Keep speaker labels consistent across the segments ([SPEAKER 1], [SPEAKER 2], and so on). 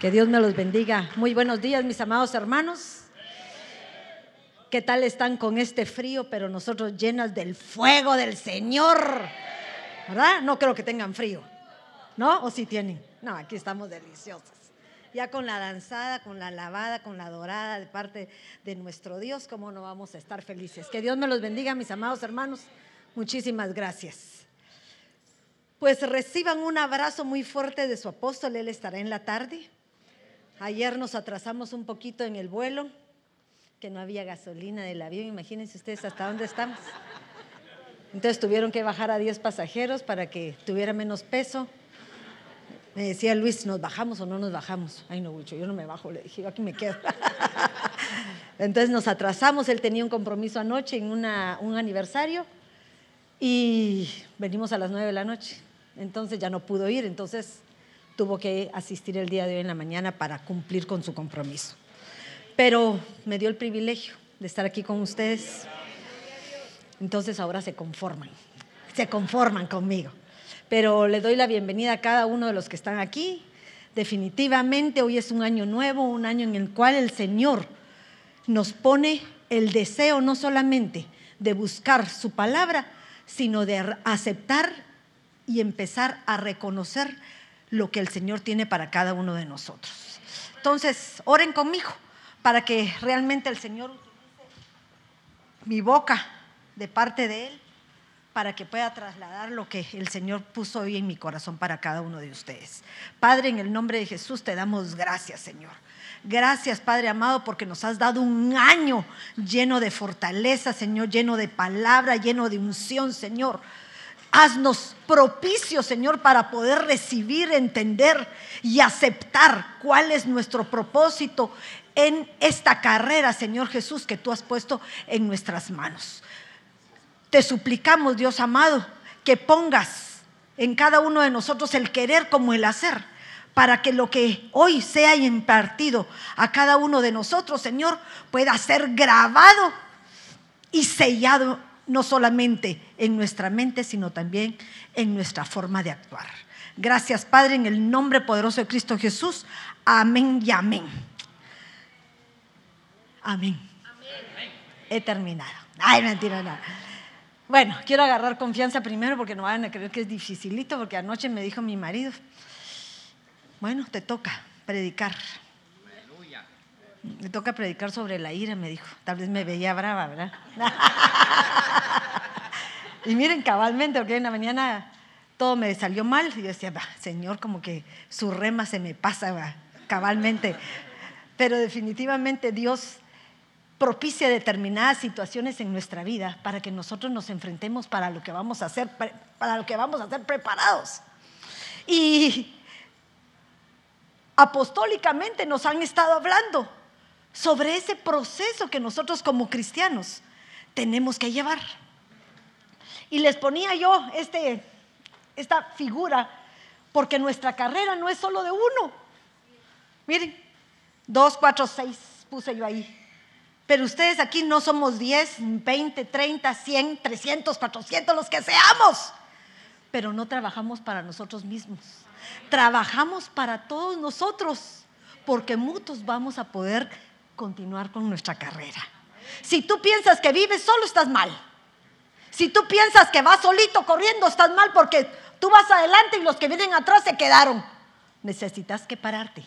[SPEAKER 1] Que Dios me los bendiga. Muy buenos días, mis amados hermanos. ¿Qué tal están con este frío, pero nosotros llenas del fuego del Señor? ¿Verdad? No creo que tengan frío. ¿No? ¿O si tienen? No, aquí estamos deliciosas. Ya con la danzada, con la lavada, con la dorada de parte de nuestro Dios, ¿cómo no vamos a estar felices? Que Dios me los bendiga, mis amados hermanos. Muchísimas gracias. Pues reciban un abrazo muy fuerte de su apóstol, él estará en la tarde. Ayer nos atrasamos un poquito en el vuelo, que no había gasolina del avión. Imagínense ustedes hasta dónde estamos. Entonces tuvieron que bajar a 10 pasajeros para que tuviera menos peso. Me decía Luis, ¿nos bajamos o no nos bajamos? Ay, no, mucho, yo no me bajo, le dije, yo aquí me quedo. Entonces nos atrasamos, él tenía un compromiso anoche en una, un aniversario y venimos a las 9 de la noche. Entonces ya no pudo ir, entonces tuvo que asistir el día de hoy en la mañana para cumplir con su compromiso. Pero me dio el privilegio de estar aquí con ustedes. Entonces ahora se conforman, se conforman conmigo. Pero le doy la bienvenida a cada uno de los que están aquí. Definitivamente hoy es un año nuevo, un año en el cual el Señor nos pone el deseo no solamente de buscar su palabra, sino de aceptar y empezar a reconocer lo que el Señor tiene para cada uno de nosotros. Entonces, oren conmigo para que realmente el Señor utilice mi boca de parte de Él para que pueda trasladar lo que el Señor puso hoy en mi corazón para cada uno de ustedes. Padre, en el nombre de Jesús te damos gracias, Señor. Gracias, Padre amado, porque nos has dado un año lleno de fortaleza, Señor, lleno de palabra, lleno de unción, Señor. Haznos propicio, Señor, para poder recibir, entender y aceptar cuál es nuestro propósito en esta carrera, Señor Jesús, que tú has puesto en nuestras manos. Te suplicamos, Dios amado, que pongas en cada uno de nosotros el querer como el hacer, para que lo que hoy sea impartido a cada uno de nosotros, Señor, pueda ser grabado y sellado no solamente en nuestra mente, sino también en nuestra forma de actuar. Gracias, Padre, en el nombre poderoso de Cristo Jesús. Amén y amén. Amén. He terminado. Ay, mentira, nada. Bueno, quiero agarrar confianza primero porque no van a creer que es dificilito, porque anoche me dijo mi marido, bueno, te toca predicar. Me toca predicar sobre la ira, me dijo. Tal vez me veía brava, ¿verdad? y miren, cabalmente, porque en la mañana todo me salió mal. Y yo decía, Señor, como que su rema se me pasa, cabalmente. Pero definitivamente Dios propicia determinadas situaciones en nuestra vida para que nosotros nos enfrentemos para lo que vamos a hacer, para lo que vamos a hacer preparados. Y apostólicamente nos han estado hablando sobre ese proceso que nosotros como cristianos tenemos que llevar. Y les ponía yo este, esta figura porque nuestra carrera no es solo de uno. Miren, dos, cuatro, seis puse yo ahí. Pero ustedes aquí no somos 10, 20, 30, 100, 300, 400, los que seamos. Pero no trabajamos para nosotros mismos. Trabajamos para todos nosotros, porque muchos vamos a poder continuar con nuestra carrera. Si tú piensas que vives solo, estás mal. Si tú piensas que vas solito corriendo, estás mal porque tú vas adelante y los que vienen atrás se quedaron. Necesitas que pararte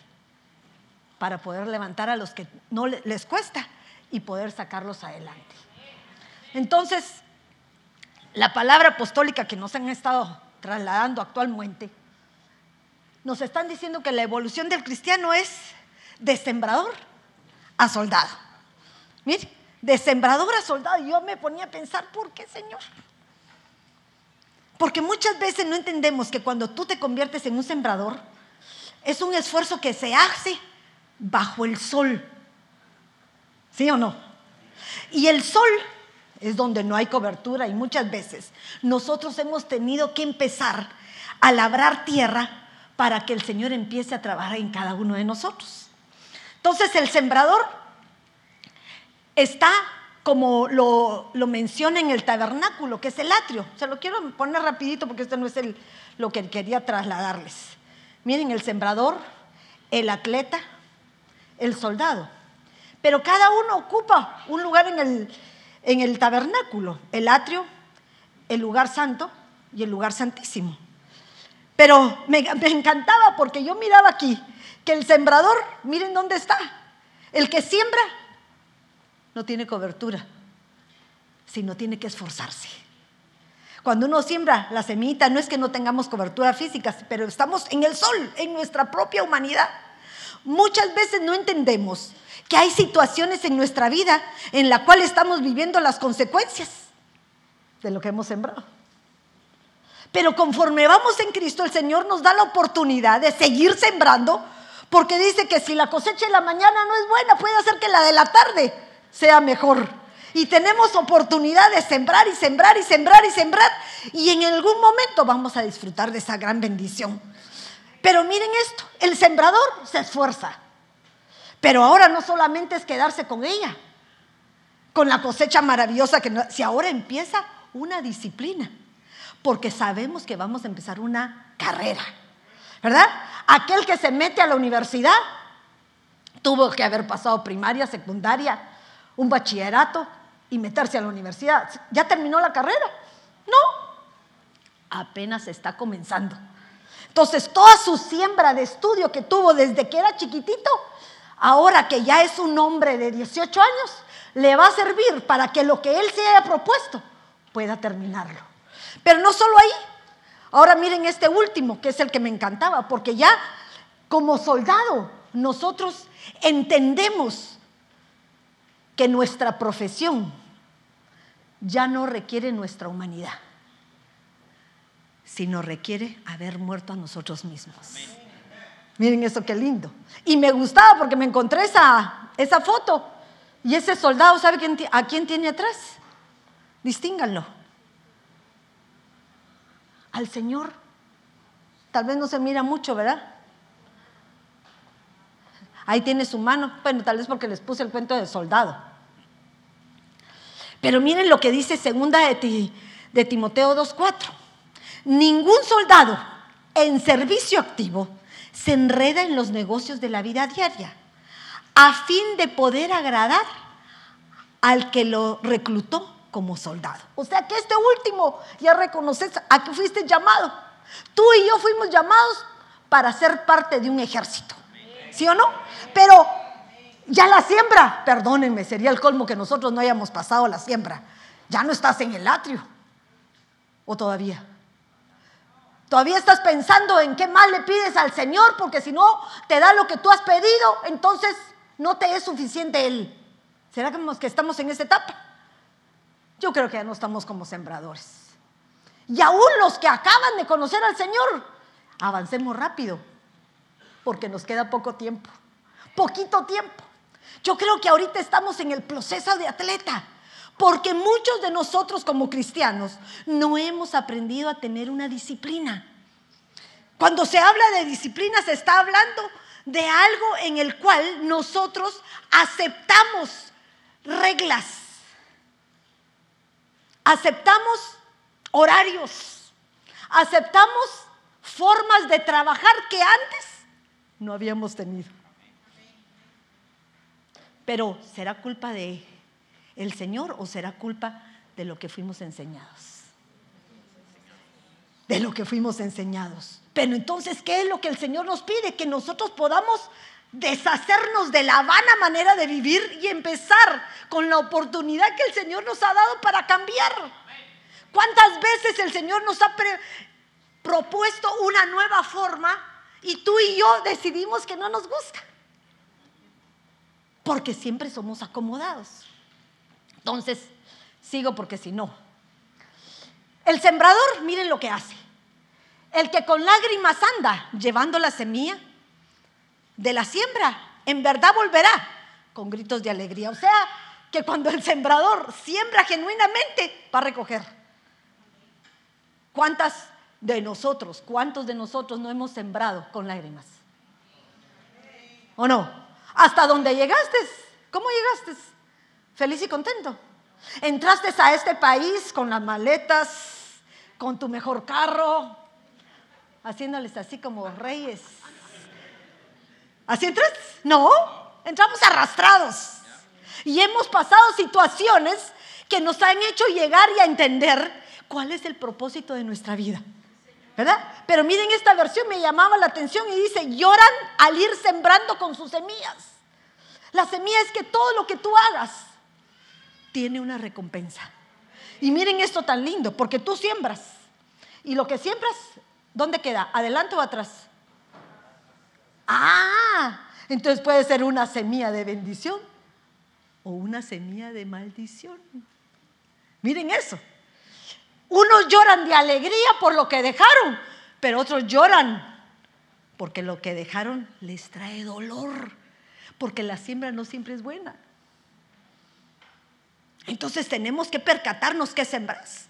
[SPEAKER 1] para poder levantar a los que no les cuesta y poder sacarlos adelante. Entonces, la palabra apostólica que nos han estado trasladando actualmente, nos están diciendo que la evolución del cristiano es de sembrador a soldado. Mire, de sembrador a soldado. Y yo me ponía a pensar, ¿por qué, Señor? Porque muchas veces no entendemos que cuando tú te conviertes en un sembrador, es un esfuerzo que se hace bajo el sol. ¿Sí o no? Y el sol es donde no hay cobertura y muchas veces nosotros hemos tenido que empezar a labrar tierra para que el Señor empiece a trabajar en cada uno de nosotros. Entonces el sembrador está como lo, menciona en el tabernáculo, que es el atrio. Se lo quiero poner rapidito porque este no es el, lo que quería trasladarles. Miren, el sembrador el atleta, el soldado. Pero cada uno ocupa un lugar en el, en el tabernáculo, el atrio, el lugar santo y el lugar santísimo. Pero me, encantaba porque yo miraba aquí que el sembrador, miren dónde está, el que siembra no tiene cobertura, sino tiene que esforzarse. Cuando uno siembra la semillita, no es que no tengamos cobertura física, pero estamos en el sol, en nuestra propia humanidad. Muchas veces no entendemos que hay situaciones en nuestra vida en la cual estamos viviendo las consecuencias de lo que hemos sembrado. Pero conforme vamos en Cristo, el Señor nos da la oportunidad de seguir sembrando, porque dice que si la cosecha de la mañana no es buena, puede hacer que la de la tarde sea mejor. Y tenemos oportunidad de sembrar y sembrar y sembrar y sembrar. Y en algún momento vamos a disfrutar de esa gran bendición. Pero miren esto, el sembrador se esfuerza. Pero ahora no solamente es quedarse con ella, con la cosecha maravillosa que si ahora empieza una disciplina, porque sabemos que vamos a empezar una carrera, ¿verdad? Aquel que se mete a la universidad tuvo que haber pasado primaria, secundaria, un bachillerato, y meterse a la universidad. ¿Ya terminó la carrera? No, apenas está comenzando. Entonces, toda su siembra de estudio que tuvo desde que era chiquitito, ahora que ya es un hombre de 18 años, le va a servir para que lo que él se haya propuesto pueda terminarlo. Pero no solo ahí. Ahora miren este último, que es el que me encantaba, porque ya como soldado nosotros entendemos que nuestra profesión ya no requiere nuestra humanidad, sino requiere haber muerto a nosotros mismos. Miren eso qué lindo. Y me gustaba porque me encontré esa, esa foto. Y ese soldado, ¿sabe quién, a quién tiene atrás? Distínganlo. Al Señor. Tal vez no se mira mucho, ¿verdad? Ahí tiene su mano. Bueno, tal vez porque les puse el cuento del soldado. Pero miren lo que dice segunda de, de Timoteo 2.4. Ningún soldado en servicio activo se enreda en los negocios de la vida diaria a fin de poder agradar al que lo reclutó como soldado. O sea que este último ya reconoces a que fuiste llamado. Tú y yo fuimos llamados para ser parte de un ejército. ¿Sí o no? Pero ya la siembra, perdónenme, sería el colmo que nosotros no hayamos pasado la siembra. Ya no estás en el atrio. ¿O todavía? Todavía estás pensando en qué mal le pides al Señor, porque si no te da lo que tú has pedido, entonces no te es suficiente Él. ¿Será que estamos en esa etapa? Yo creo que ya no estamos como sembradores. Y aún los que acaban de conocer al Señor, avancemos rápido, porque nos queda poco tiempo, poquito tiempo. Yo creo que ahorita estamos en el proceso de atleta, porque muchos de nosotros como cristianos no hemos aprendido a tener una disciplina. Cuando se habla de disciplina se está hablando de algo en el cual nosotros aceptamos reglas, aceptamos horarios, aceptamos formas de trabajar que antes no habíamos tenido. Pero ¿será culpa de el Señor o será culpa de lo que fuimos enseñados? De lo que fuimos enseñados. Pero entonces, ¿qué es lo que el Señor nos pide? Que nosotros podamos deshacernos de la vana manera de vivir y empezar con la oportunidad que el Señor nos ha dado para cambiar. ¿Cuántas veces el Señor nos ha propuesto una nueva forma y tú y yo decidimos que no nos gusta? Porque siempre somos acomodados. Entonces, sigo porque si no. El sembrador, miren lo que hace. El que con lágrimas anda llevando la semilla de la siembra, en verdad volverá con gritos de alegría. O sea, que cuando el sembrador siembra genuinamente, va a recoger. ¿Cuántas de nosotros, cuántos de nosotros no hemos sembrado con lágrimas? ¿O no? Hasta dónde llegaste. ¿Cómo llegaste? Feliz y contento. Entraste a este país con las maletas, con tu mejor carro, haciéndoles así como reyes. ¿Así entras? No, entramos arrastrados. Y hemos pasado situaciones que nos han hecho llegar y a entender cuál es el propósito de nuestra vida. ¿Verdad? Pero miren esta versión, me llamaba la atención y dice, lloran al ir sembrando con sus semillas. La semilla es que todo lo que tú hagas tiene una recompensa. Y miren esto tan lindo, porque tú siembras. Y lo que siembras, ¿dónde queda? ¿Adelante o atrás? Ah, entonces puede ser una semilla de bendición o una semilla de maldición. Miren eso. Unos lloran de alegría por lo que dejaron, pero otros lloran porque lo que dejaron les trae dolor, porque la siembra no siempre es buena. Entonces tenemos que percatarnos que sembras.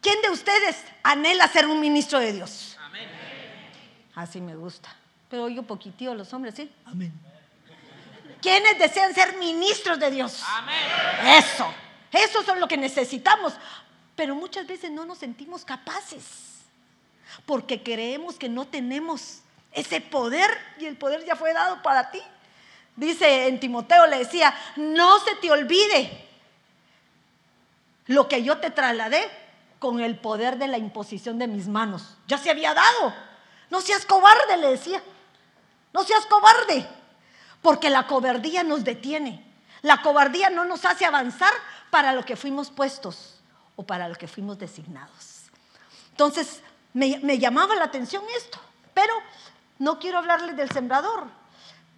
[SPEAKER 1] ¿Quién de ustedes anhela ser un ministro de Dios? Amén. Así me gusta. Pero oigo poquitito los hombres, ¿sí? Amén. ¿Quiénes desean ser ministros de Dios? Amén. Eso. Eso es lo que necesitamos. Pero muchas veces no nos sentimos capaces. Porque creemos que no tenemos ese poder y el poder ya fue dado para ti. Dice en Timoteo, le decía, no se te olvide lo que yo te trasladé con el poder de la imposición de mis manos. Ya se había dado. No seas cobarde, le decía. No seas cobarde, porque la cobardía nos detiene. La cobardía no nos hace avanzar para lo que fuimos puestos o para lo que fuimos designados. Entonces, me, llamaba la atención esto, pero no quiero hablarles del sembrador.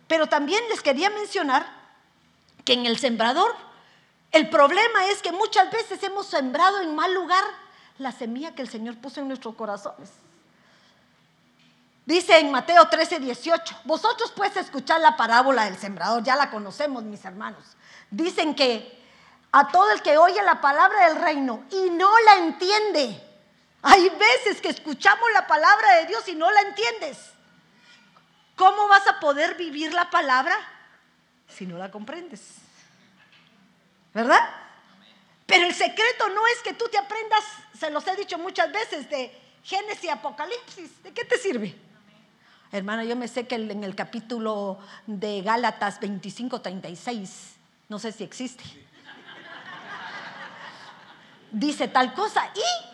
[SPEAKER 1] Pero también les quería mencionar que en el sembrador el problema es que muchas veces hemos sembrado en mal lugar la semilla que el Señor puso en nuestros corazones. Dice en Mateo 13, 18, vosotros puedes escuchar la parábola del sembrador, ya la conocemos mis hermanos. Dicen que a todo el que oye la palabra del reino y no la entiende, hay veces que escuchamos la palabra de Dios y no la entiendes. ¿Cómo vas a poder vivir la palabra si no la comprendes? ¿Verdad? Pero el secreto no es que tú te aprendas, se los he dicho muchas veces, de Génesis y Apocalipsis. ¿De qué te sirve? Hermana, yo me sé que en el capítulo de Gálatas 25, 36, no sé si existe, dice tal cosa y,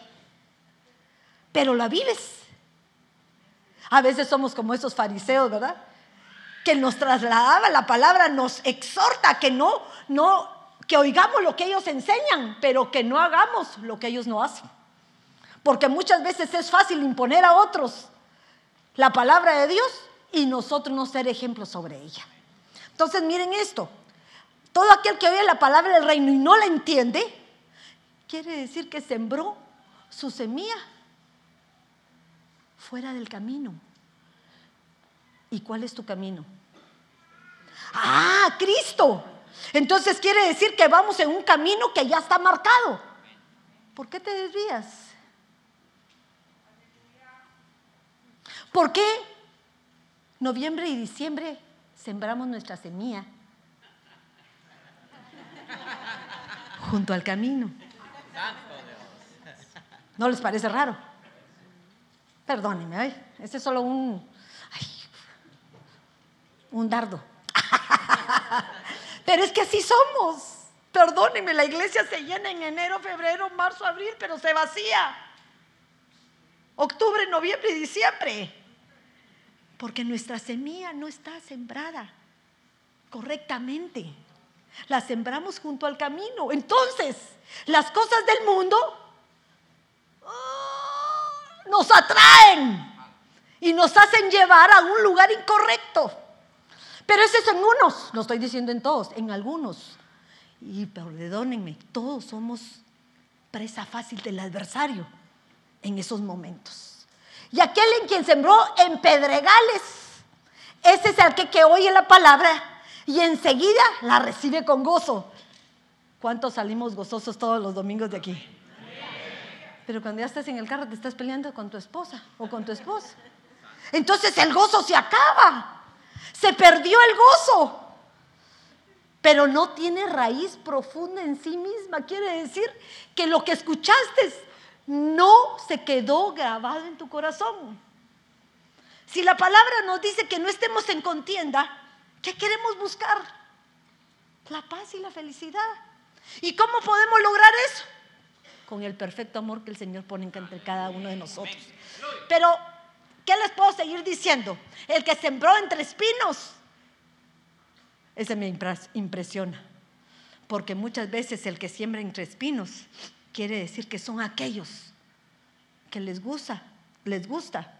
[SPEAKER 1] pero la vives. A veces somos como esos fariseos, ¿verdad? Que nos trasladaba la palabra, nos exhorta que no, no, que oigamos lo que ellos enseñan, pero que no hagamos lo que ellos no hacen. Porque muchas veces es fácil imponer a otros la palabra de Dios y nosotros no ser ejemplos sobre ella. Entonces miren esto, todo aquel que oye la palabra del reino y no la entiende, quiere decir que sembró su semilla fuera del camino. ¿Y cuál es tu camino? Ah, Cristo. Entonces quiere decir que vamos en un camino que ya está marcado. ¿Por qué te desvías? ¿Por qué noviembre y diciembre sembramos nuestra semilla junto al camino? ¿No les parece raro? Perdónenme, ¿eh? ese es solo un, un dardo. Pero es que así somos. Perdónenme, la iglesia se llena en enero, febrero, marzo, abril, pero se vacía. Octubre, noviembre y diciembre. Porque nuestra semilla no está sembrada correctamente. La sembramos junto al camino. Entonces, las cosas del mundo oh, nos atraen y nos hacen llevar a un lugar incorrecto. Pero eso es en unos, no estoy diciendo en todos, en algunos. Y perdónenme, todos somos presa fácil del adversario en esos momentos. Y aquel en quien sembró en pedregales, ese es el que, que oye la palabra y enseguida la recibe con gozo. ¿Cuántos salimos gozosos todos los domingos de aquí? Pero cuando ya estás en el carro te estás peleando con tu esposa o con tu esposo. Entonces el gozo se acaba. Se perdió el gozo. Pero no tiene raíz profunda en sí misma. Quiere decir que lo que escuchaste no se quedó grabado en tu corazón. Si la palabra nos dice que no estemos en contienda, ¿qué queremos buscar? La paz y la felicidad. ¿Y cómo podemos lograr eso? Con el perfecto amor que el Señor pone entre cada uno de nosotros. Pero, ¿qué les puedo seguir diciendo? El que sembró entre espinos, ese me impresiona. Porque muchas veces el que siembra entre espinos quiere decir que son aquellos que les gusta, les gusta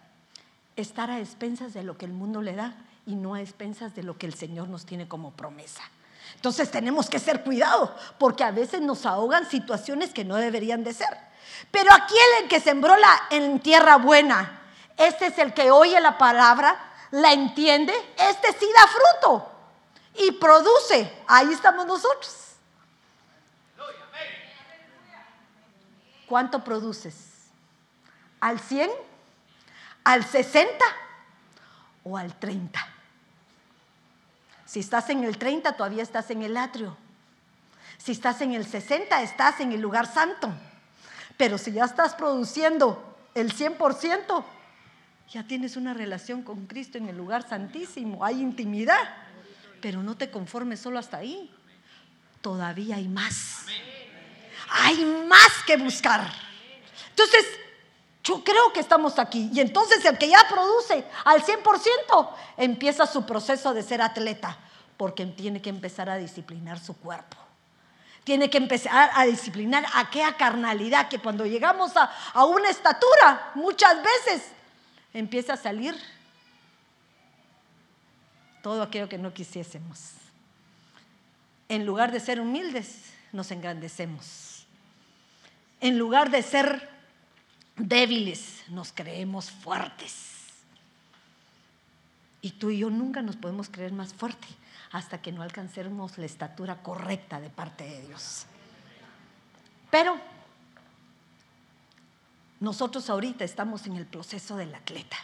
[SPEAKER 1] estar a expensas de lo que el mundo le da y no a expensas de lo que el Señor nos tiene como promesa. Entonces tenemos que ser cuidado, porque a veces nos ahogan situaciones que no deberían de ser. Pero aquí el que sembró la, en tierra buena, este es el que oye la palabra, la entiende, este sí da fruto y produce. Ahí estamos nosotros. ¿Cuánto produces? ¿Al 100? ¿Al 60? ¿O al 30? Si estás en el 30, todavía estás en el atrio. Si estás en el 60, estás en el lugar santo. Pero si ya estás produciendo el 100%, ya tienes una relación con Cristo en el lugar santísimo. Hay intimidad. Pero no te conformes solo hasta ahí. Todavía hay más. Hay más que buscar. Entonces, yo creo que estamos aquí. Y entonces el que ya produce al 100% empieza su proceso de ser atleta, porque tiene que empezar a disciplinar su cuerpo. Tiene que empezar a disciplinar aquella carnalidad que cuando llegamos a, a una estatura, muchas veces empieza a salir todo aquello que no quisiésemos. En lugar de ser humildes, nos engrandecemos. En lugar de ser débiles, nos creemos fuertes. Y tú y yo nunca nos podemos creer más fuerte hasta que no alcancemos la estatura correcta de parte de Dios. Pero nosotros ahorita estamos en el proceso del atleta.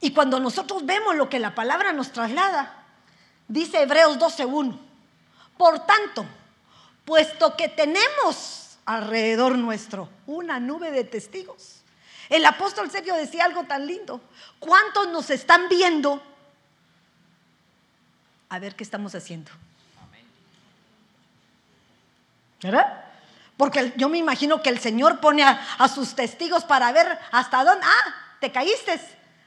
[SPEAKER 1] Y cuando nosotros vemos lo que la palabra nos traslada, dice Hebreos 12.1, por tanto, puesto que tenemos alrededor nuestro, una nube de testigos. El apóstol Sergio decía algo tan lindo. ¿Cuántos nos están viendo? A ver qué estamos haciendo. ¿Verdad? Porque yo me imagino que el Señor pone a, sus testigos para ver hasta dónde. Ah, te caíste.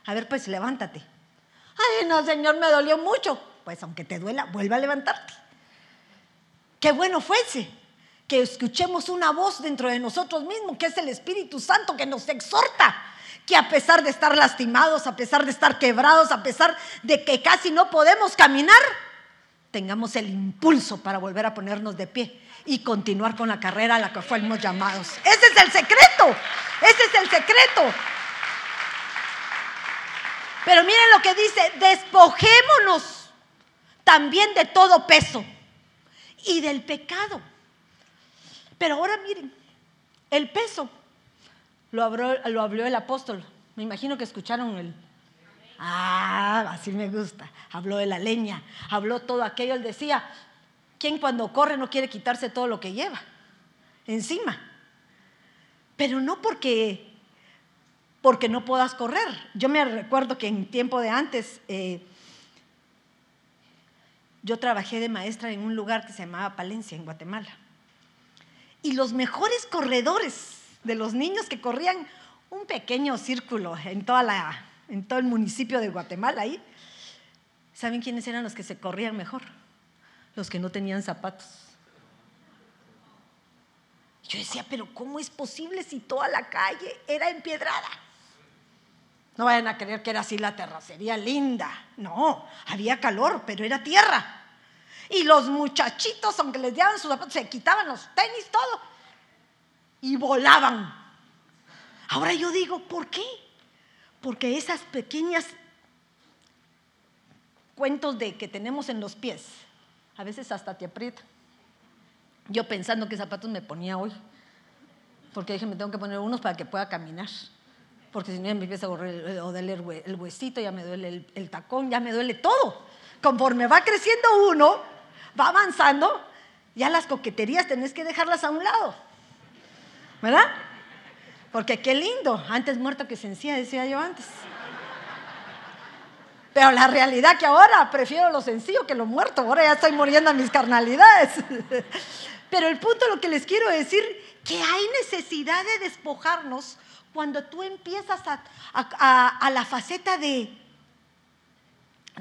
[SPEAKER 1] A ver, pues levántate. Ay, no, Señor, me dolió mucho. Pues aunque te duela, vuelve a levantarte. Qué bueno fuese que escuchemos una voz dentro de nosotros mismos, que es el Espíritu Santo, que nos exhorta, que a pesar de estar lastimados, a pesar de estar quebrados, a pesar de que casi no podemos caminar, tengamos el impulso para volver a ponernos de pie y continuar con la carrera a la que fuimos llamados. Ese es el secreto, ese es el secreto. Pero miren lo que dice, despojémonos también de todo peso y del pecado pero ahora miren, el peso lo habló, lo habló el apóstol. Me imagino que escucharon el... Ah, así me gusta. Habló de la leña, habló todo aquello. Él decía, ¿quién cuando corre no quiere quitarse todo lo que lleva encima? Pero no porque porque no puedas correr. Yo me recuerdo que en tiempo de antes eh, yo trabajé de maestra en un lugar que se llamaba Palencia, en Guatemala. Y los mejores corredores de los niños que corrían un pequeño círculo en, toda la, en todo el municipio de Guatemala ¿saben quiénes eran los que se corrían mejor? Los que no tenían zapatos. Yo decía, pero ¿cómo es posible si toda la calle era empiedrada? No vayan a creer que era así la terracería linda. No, había calor, pero era tierra. Y los muchachitos, aunque les dieran sus zapatos, se quitaban los tenis, todo. Y volaban. Ahora yo digo, ¿por qué? Porque esas pequeñas cuentos de que tenemos en los pies, a veces hasta te aprietan. Yo pensando qué zapatos me ponía hoy, porque dije, me tengo que poner unos para que pueda caminar, porque si no ya me empieza a doler el huesito, ya me duele el, el tacón, ya me duele todo. Conforme va creciendo uno, va avanzando, ya las coqueterías tenés que dejarlas a un lado. ¿Verdad? Porque qué lindo, antes muerto que sencilla, decía yo antes. Pero la realidad que ahora prefiero lo sencillo que lo muerto. Ahora ya estoy muriendo a mis carnalidades. Pero el punto lo que les quiero decir, que hay necesidad de despojarnos cuando tú empiezas a, la faceta de,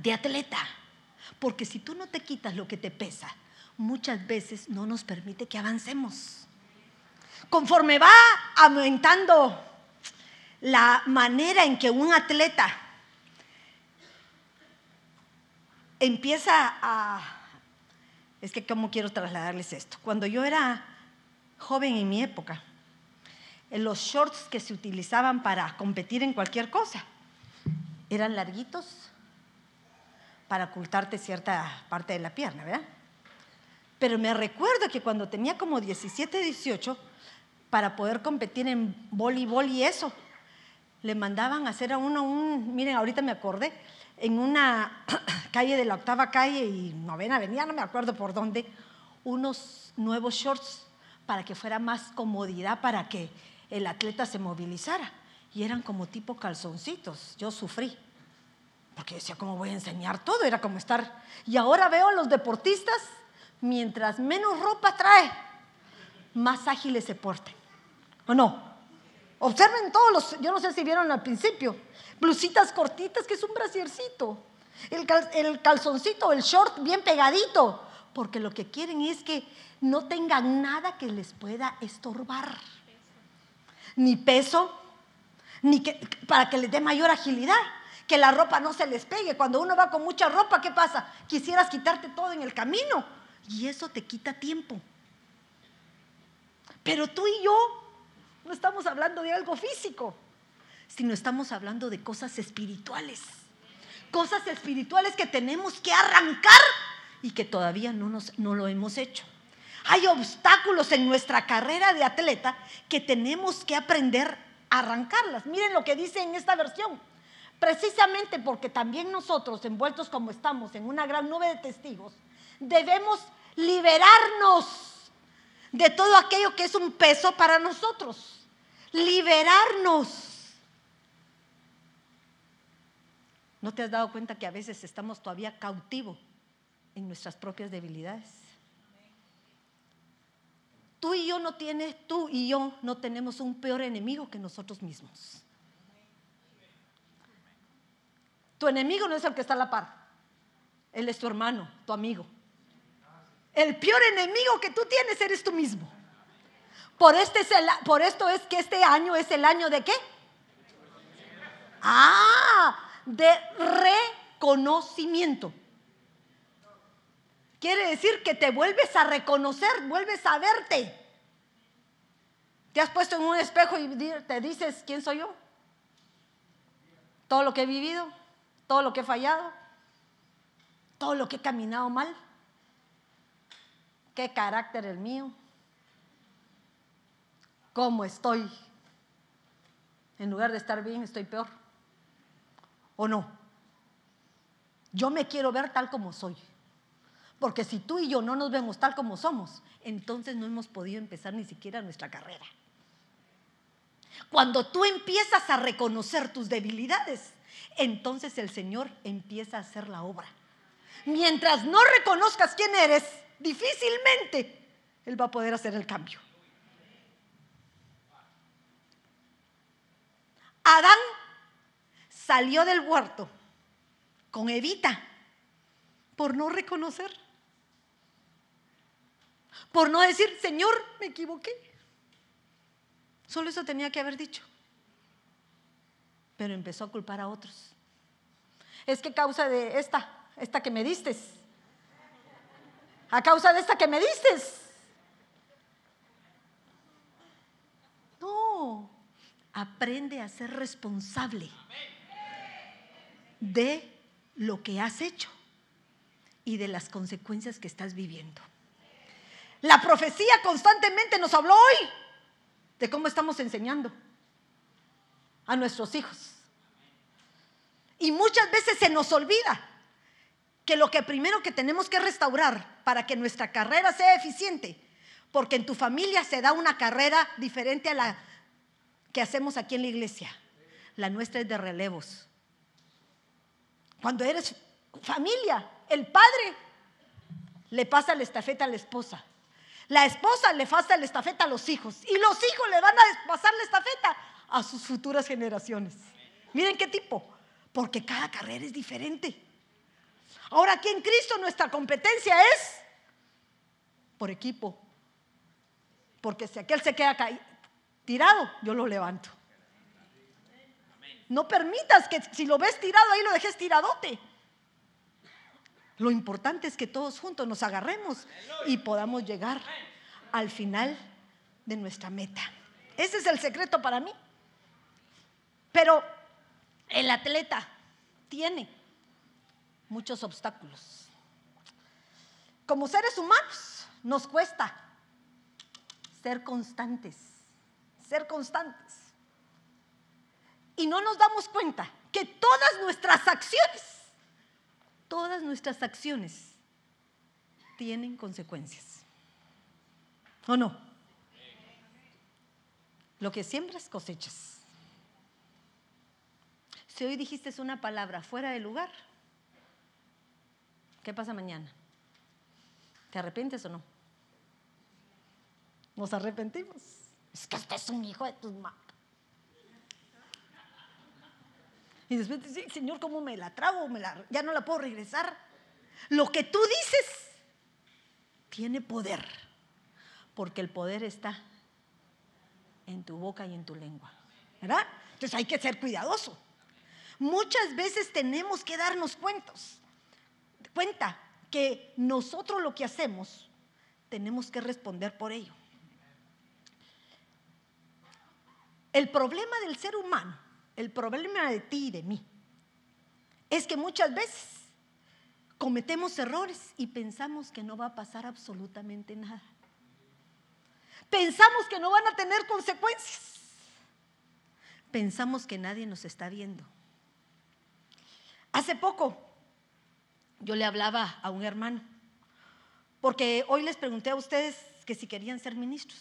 [SPEAKER 1] de atleta. Porque si tú no te quitas lo que te pesa, muchas veces no nos permite que avancemos. Conforme va aumentando la manera en que un atleta empieza a... Es que cómo quiero trasladarles esto. Cuando yo era joven en mi época, en los shorts que se utilizaban para competir en cualquier cosa eran larguitos para ocultarte cierta parte de la pierna, ¿verdad? Pero me recuerdo que cuando tenía como 17, 18, para poder competir en voleibol y eso, le mandaban a hacer a uno un, miren, ahorita me acordé, en una calle de la octava calle y novena avenida, no me acuerdo por dónde, unos nuevos shorts para que fuera más comodidad para que el atleta se movilizara. Y eran como tipo calzoncitos. Yo sufrí. Porque decía, ¿cómo voy a enseñar todo? Era como estar... Y ahora veo a los deportistas, mientras menos ropa trae, más ágiles se porten. ¿O no? Observen todos los, yo no sé si vieron al principio, blusitas cortitas, que es un brasiercito, el, el calzoncito, el short bien pegadito, porque lo que quieren es que no tengan nada que les pueda estorbar, ni peso, ni que, para que les dé mayor agilidad, que la ropa no se les pegue. Cuando uno va con mucha ropa, ¿qué pasa? Quisieras quitarte todo en el camino y eso te quita tiempo. Pero tú y yo no estamos hablando de algo físico, sino estamos hablando de cosas espirituales. Cosas espirituales que tenemos que arrancar y que todavía no, nos, no lo hemos hecho. Hay obstáculos en nuestra carrera de atleta que tenemos que aprender a arrancarlas. Miren lo que dice en esta versión. Precisamente porque también nosotros, envueltos como estamos en una gran nube de testigos, debemos liberarnos de todo aquello que es un peso para nosotros. Liberarnos. ¿No te has dado cuenta que a veces estamos todavía cautivos en nuestras propias debilidades? Tú y yo no tienes, tú y yo no tenemos un peor enemigo que nosotros mismos. Tu enemigo no es el que está a la par. Él es tu hermano, tu amigo. El peor enemigo que tú tienes eres tú mismo. Por, este por esto es que este año es el año de qué? Ah, de reconocimiento. Quiere decir que te vuelves a reconocer, vuelves a verte. Te has puesto en un espejo y te dices, ¿quién soy yo? Todo lo que he vivido, todo lo que he fallado, todo lo que he caminado mal. ¿Qué carácter el mío? ¿Cómo estoy? En lugar de estar bien, estoy peor. ¿O no? Yo me quiero ver tal como soy. Porque si tú y yo no nos vemos tal como somos, entonces no hemos podido empezar ni siquiera nuestra carrera. Cuando tú empiezas a reconocer tus debilidades, entonces el Señor empieza a hacer la obra. Mientras no reconozcas quién eres, difícilmente Él va a poder hacer el cambio. Adán salió del huerto con Evita por no reconocer, por no decir, Señor, me equivoqué. Solo eso tenía que haber dicho. Pero empezó a culpar a otros. Es que causa de esta, esta que me diste, a causa de esta que me dices. No, aprende a ser responsable de lo que has hecho y de las consecuencias que estás viviendo. La profecía constantemente nos habló hoy de cómo estamos enseñando a nuestros hijos. Y muchas veces se nos olvida que lo que primero que tenemos que restaurar para que nuestra carrera sea eficiente, porque en tu familia se da una carrera diferente a la que hacemos aquí en la iglesia. La nuestra es de relevos. Cuando eres familia, el padre le pasa la estafeta a la esposa. La esposa le pasa la estafeta a los hijos. Y los hijos le van a pasar la estafeta a sus futuras generaciones. Miren qué tipo. Porque cada carrera es diferente. Ahora aquí en Cristo nuestra competencia es por equipo. Porque si aquel se queda tirado, yo lo levanto. No permitas que si lo ves tirado ahí lo dejes tiradote. Lo importante es que todos juntos nos agarremos y podamos llegar al final de nuestra meta. Ese es el secreto para mí. Pero el atleta tiene muchos obstáculos. Como seres humanos nos cuesta ser constantes, ser constantes. Y no nos damos cuenta que todas nuestras acciones, todas nuestras acciones tienen consecuencias. ¿O no? Lo que siembras cosechas. Si hoy dijiste una palabra fuera de lugar, ¿qué pasa mañana? ¿Te arrepientes o no? Nos arrepentimos. Es que este es un hijo de tus manos. Y después dice, Señor, ¿cómo me la trago? Me la, ya no la puedo regresar. Lo que tú dices tiene poder, porque el poder está en tu boca y en tu lengua. ¿Verdad? Entonces hay que ser cuidadoso. Muchas veces tenemos que darnos cuentos, cuenta que nosotros lo que hacemos tenemos que responder por ello. El problema del ser humano el problema de ti y de mí es que muchas veces cometemos errores y pensamos que no va a pasar absolutamente nada. Pensamos que no van a tener consecuencias. Pensamos que nadie nos está viendo. Hace poco yo le hablaba a un hermano, porque hoy les pregunté a ustedes que si querían ser ministros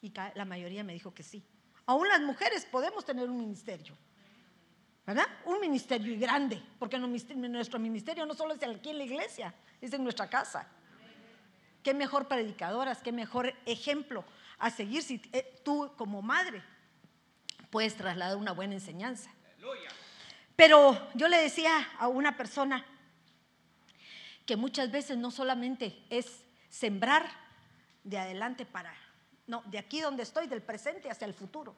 [SPEAKER 1] y la mayoría me dijo que sí. Aún las mujeres podemos tener un ministerio. ¿verdad? Un ministerio grande, porque nuestro ministerio no solo es aquí en la iglesia, es en nuestra casa. Qué mejor predicadoras, qué mejor ejemplo a seguir si eh, tú como madre puedes trasladar una buena enseñanza. Pero yo le decía a una persona que muchas veces no solamente es sembrar de adelante para, no, de aquí donde estoy, del presente hacia el futuro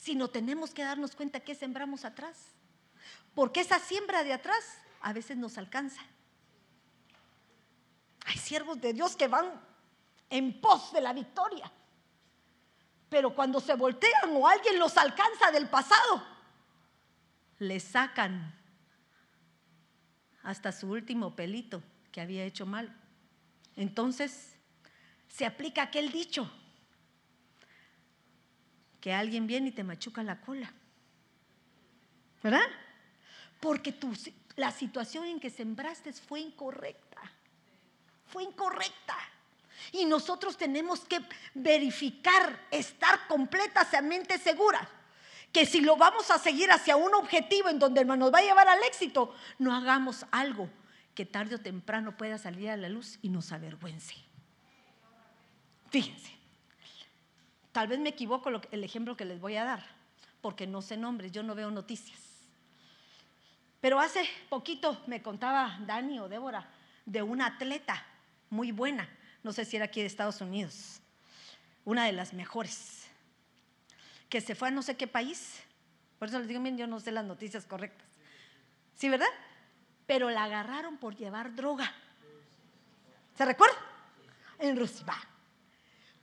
[SPEAKER 1] sino tenemos que darnos cuenta que sembramos atrás. Porque esa siembra de atrás a veces nos alcanza. Hay siervos de Dios que van en pos de la victoria. Pero cuando se voltean o alguien los alcanza del pasado, le sacan hasta su último pelito que había hecho mal. Entonces se aplica aquel dicho, que alguien viene y te machuca la cola. ¿Verdad? Porque la situación en que sembraste fue incorrecta. Fue incorrecta. Y nosotros tenemos que verificar, estar completamente seguras que si lo vamos a seguir hacia un objetivo en donde nos va a llevar al éxito, no hagamos algo que tarde o temprano pueda salir a la luz y nos avergüence. Fíjense. Tal vez me equivoco el ejemplo que les voy a dar, porque no sé nombres, yo no veo noticias. Pero hace poquito me contaba Dani o Débora de una atleta muy buena, no sé si era aquí de Estados Unidos, una de las mejores, que se fue a no sé qué país. Por eso les digo, bien, yo no sé las noticias correctas. ¿Sí, verdad? Pero la agarraron por llevar droga. ¿Se recuerda? En Rusia.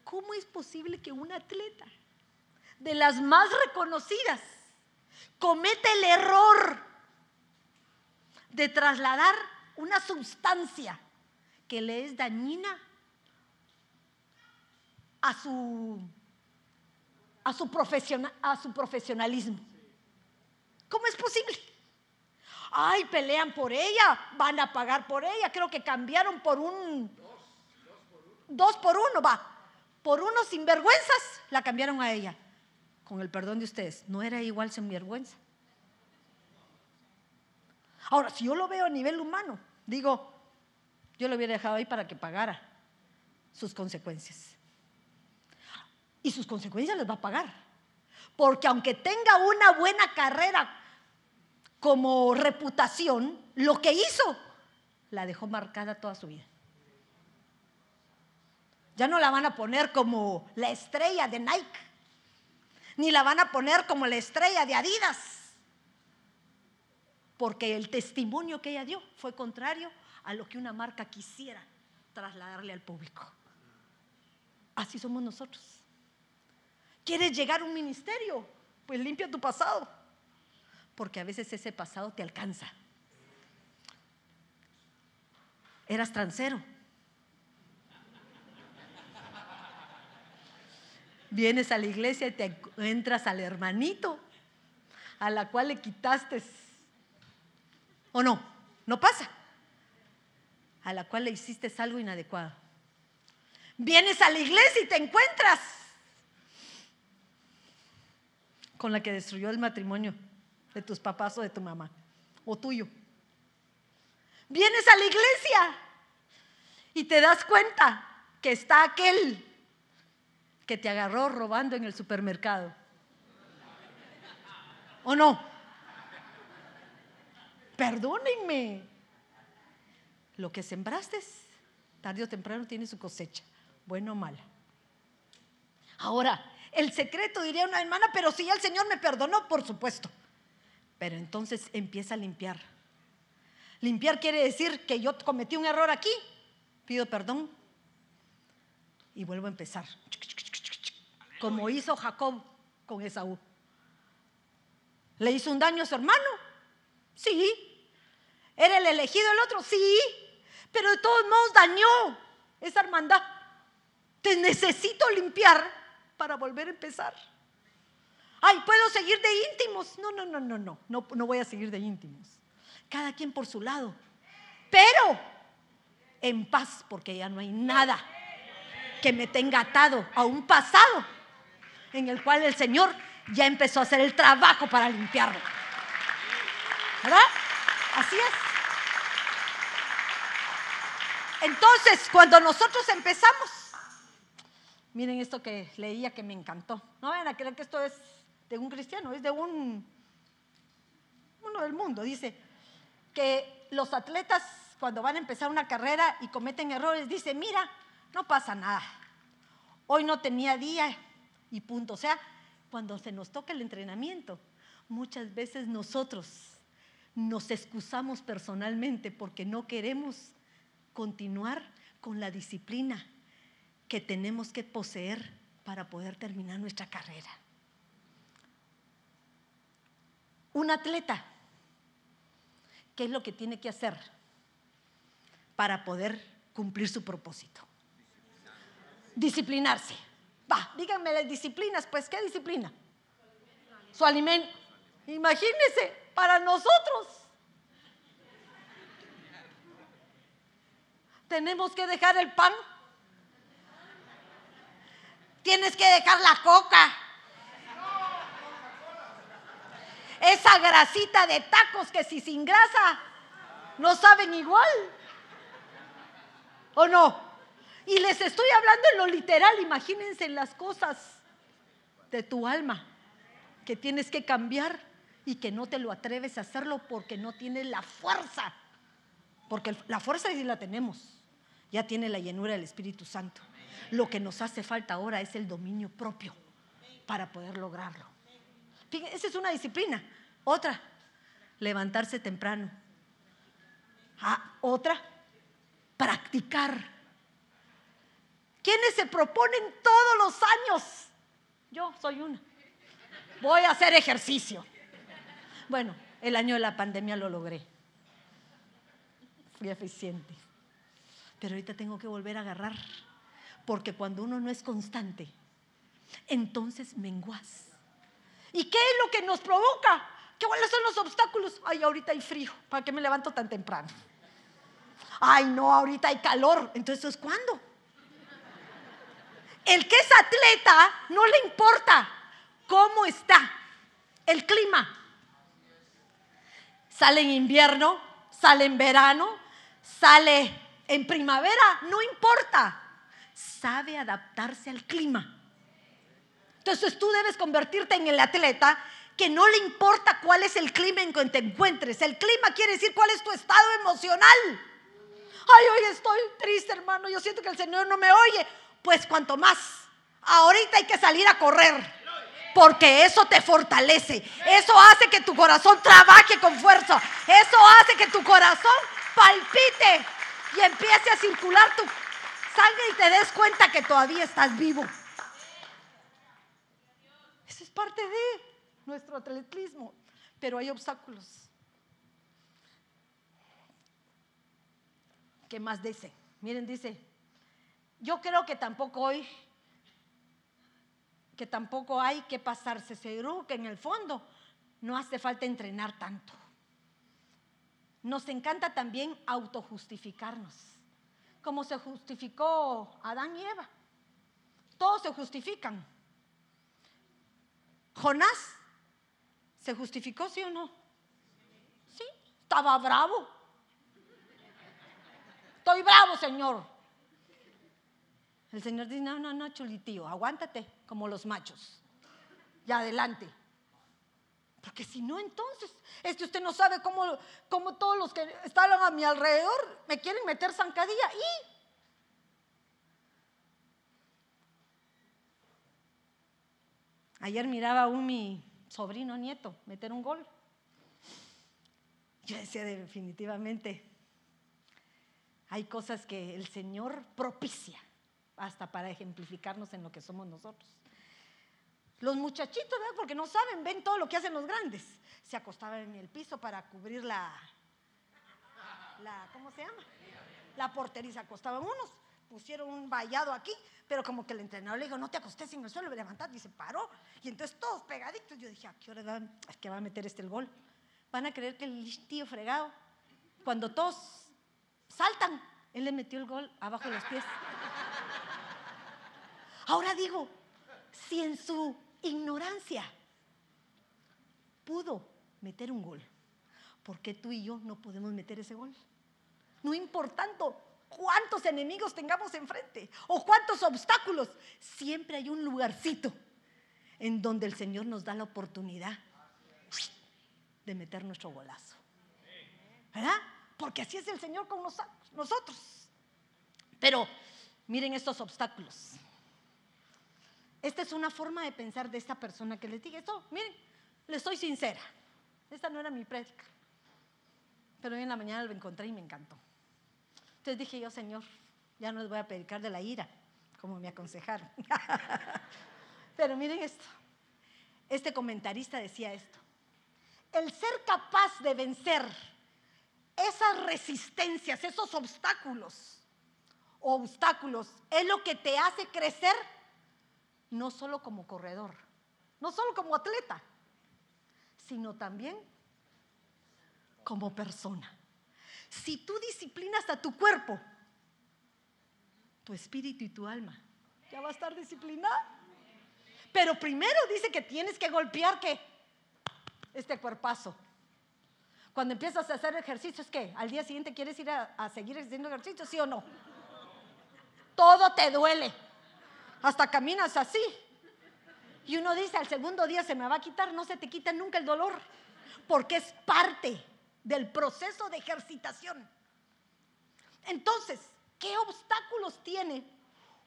[SPEAKER 1] ¿Cómo es posible que un atleta de las más reconocidas cometa el error de trasladar una sustancia que le es dañina a su, a su, a su profesionalismo? ¿Cómo es posible? Ay, pelean por ella, van a pagar por ella. Creo que cambiaron por un... Dos por uno, va por unos sinvergüenzas, la cambiaron a ella. Con el perdón de ustedes, no era igual sinvergüenza. Ahora, si yo lo veo a nivel humano, digo, yo lo hubiera dejado ahí para que pagara sus consecuencias. Y sus consecuencias las va a pagar. Porque aunque tenga una buena carrera como reputación, lo que hizo la dejó marcada toda su vida. Ya no la van a poner como la estrella de Nike, ni la van a poner como la estrella de Adidas, porque el testimonio que ella dio fue contrario a lo que una marca quisiera trasladarle al público. Así somos nosotros. ¿Quieres llegar a un ministerio? Pues limpia tu pasado, porque a veces ese pasado te alcanza. Eras transero Vienes a la iglesia y te entras al hermanito a la cual le quitaste. ¿O no? No pasa. A la cual le hiciste algo inadecuado. Vienes a la iglesia y te encuentras con la que destruyó el matrimonio de tus papás o de tu mamá o tuyo. Vienes a la iglesia y te das cuenta que está aquel que te agarró robando en el supermercado. ¿O no? Perdónenme. Lo que sembraste, tarde o temprano tiene su cosecha, bueno o mala. Ahora, el secreto diría una hermana, pero si el Señor me perdonó, por supuesto. Pero entonces empieza a limpiar. Limpiar quiere decir que yo cometí un error aquí, pido perdón y vuelvo a empezar como hizo Jacob con Esaú. ¿Le hizo un daño a su hermano? Sí. ¿Era el elegido el otro? Sí. Pero de todos modos dañó esa hermandad. Te necesito limpiar para volver a empezar. Ay, ¿puedo seguir de íntimos? No, no, no, no, no, no, no voy a seguir de íntimos. Cada quien por su lado. Pero en paz, porque ya no hay nada que me tenga atado a un pasado en el cual el Señor ya empezó a hacer el trabajo para limpiarlo. ¿Verdad? Así es. Entonces, cuando nosotros empezamos, miren esto que leía que me encantó. No vayan a creer que esto es de un cristiano, es de un uno del mundo. Dice que los atletas cuando van a empezar una carrera y cometen errores, dice, mira, no pasa nada. Hoy no tenía día, y punto. O sea, cuando se nos toca el entrenamiento, muchas veces nosotros nos excusamos personalmente porque no queremos continuar con la disciplina que tenemos que poseer para poder terminar nuestra carrera. Un atleta, ¿qué es lo que tiene que hacer para poder cumplir su propósito? Disciplinarse. Va, díganme las disciplinas, pues, ¿qué disciplina? Su alimento. Imagínense, para nosotros. Tenemos que dejar el pan. Tienes que dejar la coca. Esa grasita de tacos que si sin grasa no saben igual. ¿O no? Y les estoy hablando en lo literal, imagínense las cosas de tu alma que tienes que cambiar y que no te lo atreves a hacerlo porque no tienes la fuerza. Porque la fuerza sí la tenemos, ya tiene la llenura del Espíritu Santo. Lo que nos hace falta ahora es el dominio propio para poder lograrlo. Esa es una disciplina. Otra, levantarse temprano. Ah, otra, practicar ¿Quiénes se proponen todos los años? Yo soy una. Voy a hacer ejercicio. Bueno, el año de la pandemia lo logré. Fui eficiente. Pero ahorita tengo que volver a agarrar. Porque cuando uno no es constante, entonces menguas. ¿Y qué es lo que nos provoca? ¿Cuáles son los obstáculos? Ay, ahorita hay frío. ¿Para qué me levanto tan temprano? Ay, no, ahorita hay calor. Entonces, ¿cuándo? El que es atleta no le importa cómo está el clima. Sale en invierno sale en verano, sale en primavera, no importa. Sabe adaptarse al clima. Entonces tú debes convertirte en el atleta que no le importa cuál es el clima en que te encuentres. El clima quiere decir cuál es tu estado emocional. Ay, hoy estoy triste, hermano. Yo siento que el Señor no me oye. Pues cuanto más. Ahorita hay que salir a correr. Porque eso te fortalece. Eso hace que tu corazón trabaje con fuerza. Eso hace que tu corazón palpite y empiece a circular tu sangre y te des cuenta que todavía estás vivo. Eso es parte de nuestro atletismo, pero hay obstáculos. ¿Qué más dice? Miren, dice, yo creo que tampoco hoy, que tampoco hay que pasarse seguro que en el fondo no hace falta entrenar tanto. Nos encanta también autojustificarnos, como se justificó Adán y Eva. Todos se justifican. Jonás se justificó, ¿sí o no? Sí, estaba bravo. Estoy bravo, Señor. El Señor dice, no, no, no, chulitío, aguántate como los machos. Y adelante. Porque si no, entonces, es que usted no sabe cómo, cómo todos los que están a mi alrededor me quieren meter zancadilla y... Ayer miraba a un mi sobrino nieto meter un gol. Yo decía definitivamente, hay cosas que el Señor propicia hasta para ejemplificarnos en lo que somos nosotros. Los muchachitos, ¿verdad? porque no saben, ven todo lo que hacen los grandes. Se acostaban en el piso para cubrir la, la ¿cómo se llama? La portería. Se acostaban unos, pusieron un vallado aquí, pero como que el entrenador le dijo, no te acostes en el suelo, levantate, y se paró. Y entonces todos pegaditos. Yo dije, ¿a qué hora van? es que va a meter este el gol? Van a creer que el tío fregado, cuando todos saltan, él le metió el gol abajo de los pies. Ahora digo, si en su ignorancia pudo meter un gol, ¿por qué tú y yo no podemos meter ese gol? No importando cuántos enemigos tengamos enfrente o cuántos obstáculos, siempre hay un lugarcito en donde el Señor nos da la oportunidad de meter nuestro golazo. ¿Verdad? Porque así es el Señor con nosotros. Pero miren estos obstáculos. Esta es una forma de pensar de esta persona que les dije esto. Miren, les soy sincera. Esta no era mi prédica. Pero hoy en la mañana lo encontré y me encantó. Entonces dije yo, Señor, ya no les voy a predicar de la ira, como me aconsejaron. Pero miren esto. Este comentarista decía esto. El ser capaz de vencer esas resistencias, esos obstáculos, obstáculos, es lo que te hace crecer no solo como corredor, no solo como atleta, sino también como persona. Si tú disciplinas a tu cuerpo, tu espíritu y tu alma ya va a estar disciplinado. Pero primero dice que tienes que golpear que este cuerpazo. Cuando empiezas a hacer ejercicios, ¿qué? ¿Al día siguiente quieres ir a, a seguir haciendo ejercicio, sí o no? Todo te duele hasta caminas así. Y uno dice, al segundo día se me va a quitar, no se te quita nunca el dolor, porque es parte del proceso de ejercitación. Entonces, ¿qué obstáculos tiene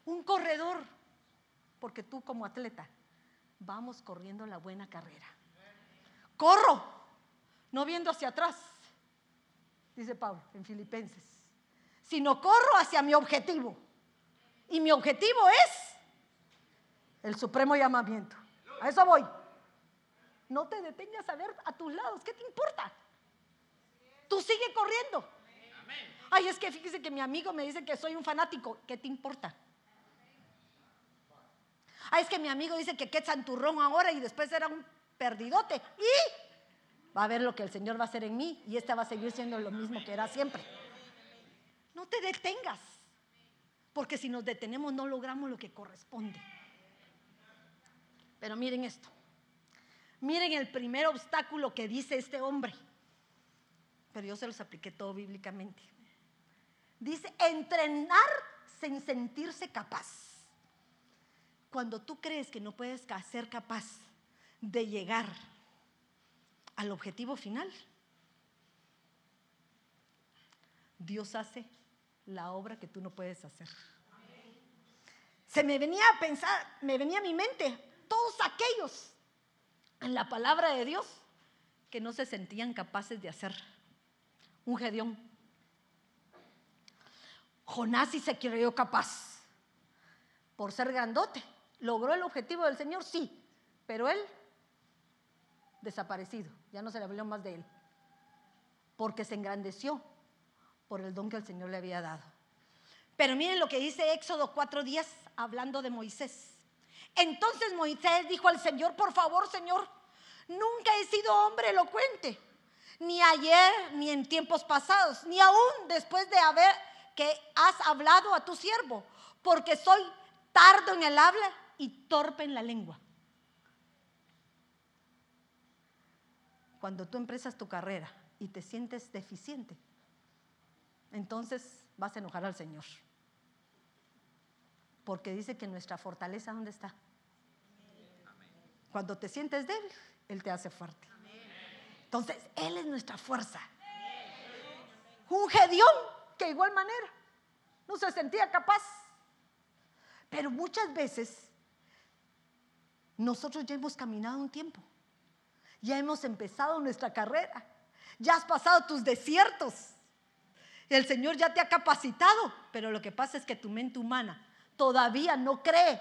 [SPEAKER 1] un corredor? Porque tú como atleta, vamos corriendo la buena carrera. Corro, no viendo hacia atrás, dice Pablo en Filipenses, sino corro hacia mi objetivo. Y mi objetivo es el supremo llamamiento. A eso voy. No te detengas a ver a tus lados. ¿Qué te importa? Tú sigue corriendo. Ay, es que fíjese que mi amigo me dice que soy un fanático. ¿Qué te importa? Ay, es que mi amigo dice que qué santurrón ahora y después era un perdidote. Y va a ver lo que el Señor va a hacer en mí y este va a seguir siendo lo mismo que era siempre. No te detengas. Porque si nos detenemos no logramos lo que corresponde. Pero miren esto. Miren el primer obstáculo que dice este hombre. pero yo se los apliqué todo bíblicamente. Dice, entrenar sin sentirse capaz. Cuando tú crees que no puedes ser capaz de llegar al objetivo final, Dios hace la obra que tú no puedes hacer. Se me venía a pensar, me venía a mi mente todos aquellos en la palabra de Dios que no se sentían capaces de hacer. Un Gedeón. Jonás sí se creyó capaz por ser grandote. ¿Logró el objetivo del Señor? Sí, pero él desaparecido, ya no se le habló más de él, porque se engrandeció por el don que el Señor le había dado. Pero miren lo que dice Éxodo 4:10 hablando de Moisés. Entonces Moisés dijo al Señor, por favor, Señor, nunca he sido hombre elocuente, ni ayer, ni en tiempos pasados, ni aún después de haber que has hablado a tu siervo, porque soy tardo en el habla y torpe en la lengua. Cuando tú empresas tu carrera y te sientes deficiente, entonces vas a enojar al Señor. Porque dice que nuestra fortaleza, ¿dónde está? Cuando te sientes débil, Él te hace fuerte. Entonces, Él es nuestra fuerza. Un Gedeón que igual manera no se sentía capaz. Pero muchas veces nosotros ya hemos caminado un tiempo. Ya hemos empezado nuestra carrera. Ya has pasado tus desiertos. El Señor ya te ha capacitado. Pero lo que pasa es que tu mente humana todavía no cree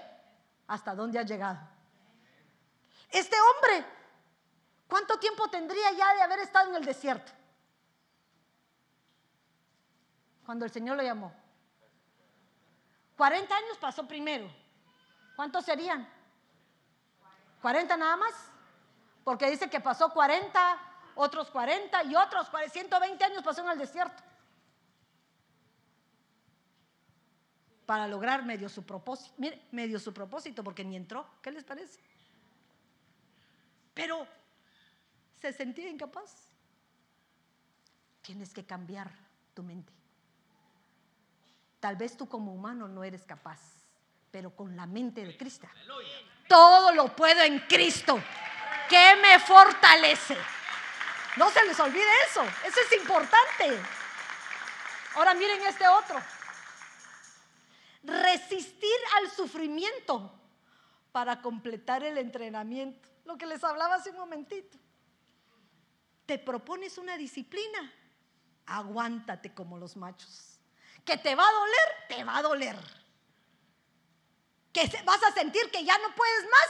[SPEAKER 1] hasta dónde ha llegado. Este hombre, ¿cuánto tiempo tendría ya de haber estado en el desierto? Cuando el Señor lo llamó. 40 años pasó primero. ¿Cuántos serían? 40 nada más. Porque dice que pasó 40, otros 40 y otros 120 años pasó en el desierto. Para lograr medio su propósito. Medio su propósito, porque ni entró. ¿Qué les parece? Pero se sentía incapaz. Tienes que cambiar tu mente. Tal vez tú como humano no eres capaz, pero con la mente de Cristo. Todo lo puedo en Cristo, que me fortalece. No se les olvide eso, eso es importante. Ahora miren este otro resistir al sufrimiento para completar el entrenamiento. Lo que les hablaba hace un momentito. Te propones una disciplina, aguántate como los machos. Que te va a doler, te va a doler. Que vas a sentir que ya no puedes más,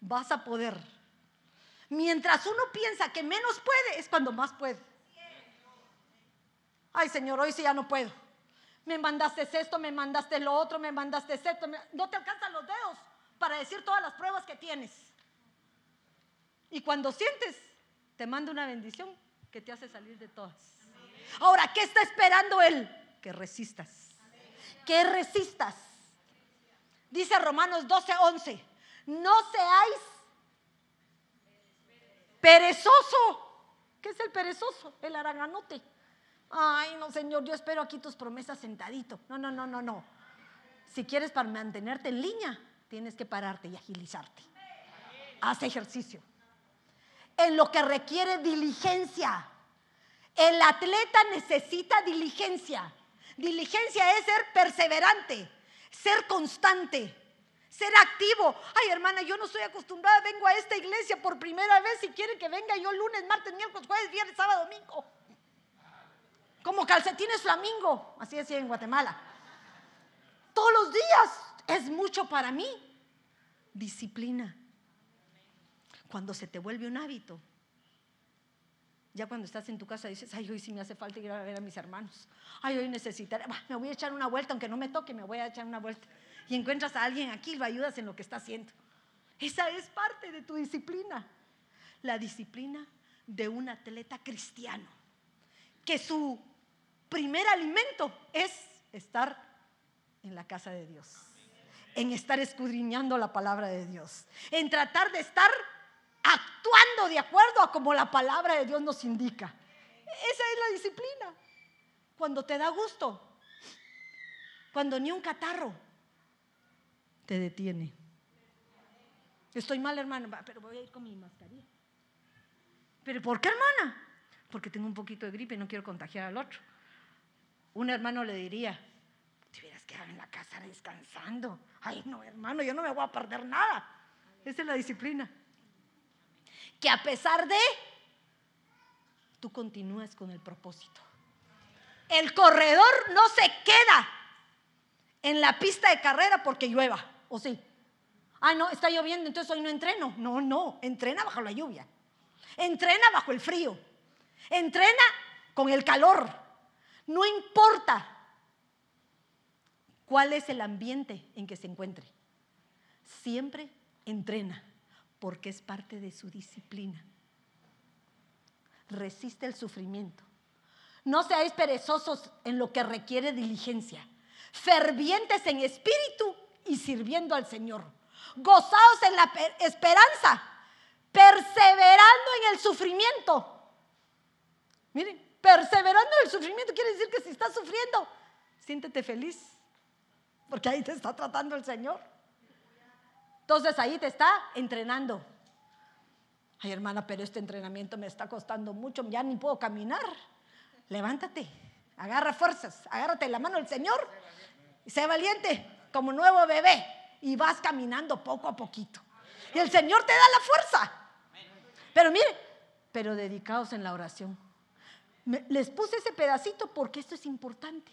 [SPEAKER 1] vas a poder. Mientras uno piensa que menos puede, es cuando más puede. Ay, Señor, hoy sí ya no puedo me mandaste esto, me mandaste lo otro, me mandaste esto. No te alcanzan los dedos para decir todas las pruebas que tienes. Y cuando sientes, te manda una bendición que te hace salir de todas. Ahora, ¿qué está esperando Él? Que resistas. Que resistas. Dice Romanos 12, 11. No seáis perezoso. ¿Qué es el perezoso? El araganote. Ay, no, Señor, yo espero aquí tus promesas sentadito. No, no, no, no, no. Si quieres para mantenerte en línea, tienes que pararte y agilizarte. Haz ejercicio. En lo que requiere diligencia. El atleta necesita diligencia. Diligencia es ser perseverante, ser constante, ser activo. Ay, hermana, yo no estoy acostumbrada, vengo a esta iglesia por primera vez. Si quiere que venga yo lunes, martes, miércoles, jueves, viernes, sábado, domingo como calcetines flamingo, así decía en Guatemala. Todos los días es mucho para mí. Disciplina. Cuando se te vuelve un hábito, ya cuando estás en tu casa dices, ay, hoy sí me hace falta ir a ver a mis hermanos. Ay, hoy necesitaré, me voy a echar una vuelta, aunque no me toque, me voy a echar una vuelta. Y encuentras a alguien aquí y lo ayudas en lo que está haciendo. Esa es parte de tu disciplina. La disciplina de un atleta cristiano. Que su primer alimento es estar en la casa de Dios, en estar escudriñando la palabra de Dios, en tratar de estar actuando de acuerdo a como la palabra de Dios nos indica. esa es la disciplina. Cuando te da gusto, cuando ni un catarro te detiene. Estoy mal, hermano, pero voy a ir con mi mascarilla. ¿Pero por qué, hermana? Porque tengo un poquito de gripe y no quiero contagiar al otro. Un hermano le diría, te hubieras quedado en la casa descansando. Ay, no, hermano, yo no me voy a perder nada. Esa es la disciplina. Que a pesar de, tú continúas con el propósito. El corredor no se queda en la pista de carrera porque llueva, ¿o sí? Ah, no, está lloviendo, entonces hoy no entreno. No, no, entrena bajo la lluvia. Entrena bajo el frío. Entrena con el calor. No importa cuál es el ambiente en que se encuentre. Siempre entrena porque es parte de su disciplina. Resiste el sufrimiento. No seáis perezosos en lo que requiere diligencia, fervientes en espíritu y sirviendo al Señor. Gozaos en la esperanza, perseverando en el sufrimiento. Miren, perseverando en el sufrimiento quiere decir que si estás sufriendo, siéntete feliz, porque ahí te está tratando el Señor. Entonces ahí te está entrenando. Ay, hermana, pero este entrenamiento me está costando mucho, ya ni puedo caminar. Levántate, agarra fuerzas, agárrate la mano del Señor y sé valiente como nuevo bebé y vas caminando poco a poquito. Y el Señor te da la fuerza. Pero mire, pero dedicados en la oración. Les puse ese pedacito porque esto es importante.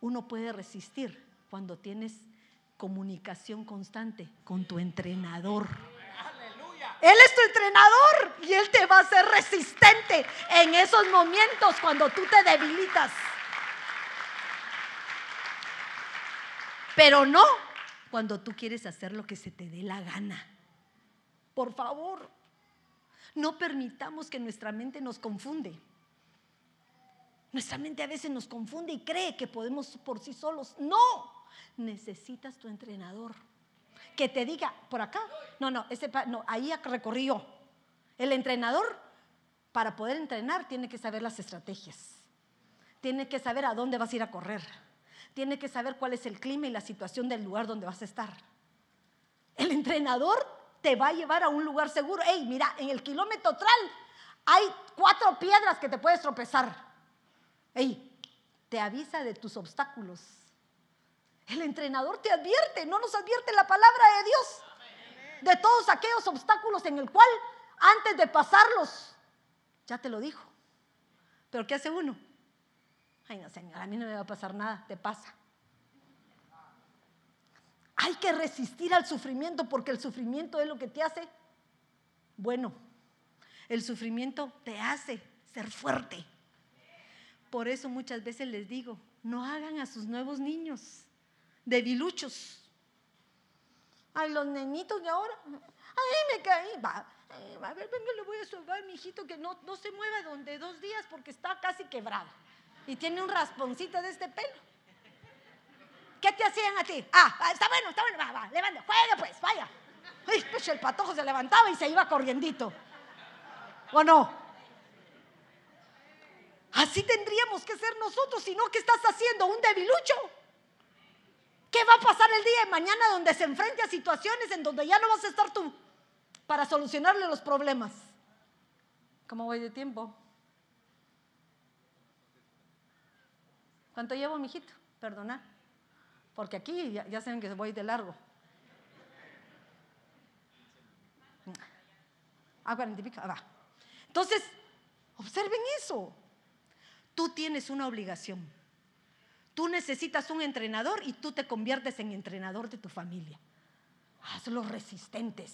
[SPEAKER 1] Uno puede resistir cuando tienes comunicación constante con tu entrenador. Él es tu entrenador y Él te va a hacer resistente en esos momentos cuando tú te debilitas. Pero no cuando tú quieres hacer lo que se te dé la gana. Por favor, no permitamos que nuestra mente nos confunde. Nuestra mente a veces nos confunde y cree que podemos por sí solos. No, necesitas tu entrenador. Que te diga, por acá, no, no, ese, no, ahí recorrió. El entrenador, para poder entrenar, tiene que saber las estrategias. Tiene que saber a dónde vas a ir a correr. Tiene que saber cuál es el clima y la situación del lugar donde vas a estar. El entrenador te va a llevar a un lugar seguro. Hey, mira, en el kilómetro tral hay cuatro piedras que te puedes tropezar. Hey, te avisa de tus obstáculos el entrenador te advierte, no nos advierte la palabra de Dios de todos aquellos obstáculos en el cual antes de pasarlos, ya te lo dijo. Pero ¿qué hace uno? Ay, no, Señor, a mí no me va a pasar nada, te pasa. Hay que resistir al sufrimiento porque el sufrimiento es lo que te hace bueno. El sufrimiento te hace ser fuerte. Por eso muchas veces les digo, no hagan a sus nuevos niños debiluchos. Ay, los nenitos de ahora. Ay, me caí. Va, eh, a ver, venga, le voy a a mi hijito que no, no se mueva donde dos días porque está casi quebrado. Y tiene un rasponcito de este pelo. ¿Qué te hacían a ti? Ah, ah está bueno, está bueno, va, va, levanta, juega pues, vaya. Ay, pues el patojo se levantaba y se iba corriendito. ¿O no? Así tendríamos que ser nosotros, si no, ¿qué estás haciendo? ¿Un debilucho? ¿Qué va a pasar el día de mañana donde se enfrente a situaciones en donde ya no vas a estar tú para solucionarle los problemas? ¿Cómo voy de tiempo? ¿Cuánto llevo, mijito? Perdona. Porque aquí ya, saben que voy de largo. Ah, cuarenta y pico. Ah, va. Entonces, observen eso. Tú tienes una obligación. Tú necesitas un entrenador y tú te conviertes en entrenador de tu familia. Hazlos resistentes.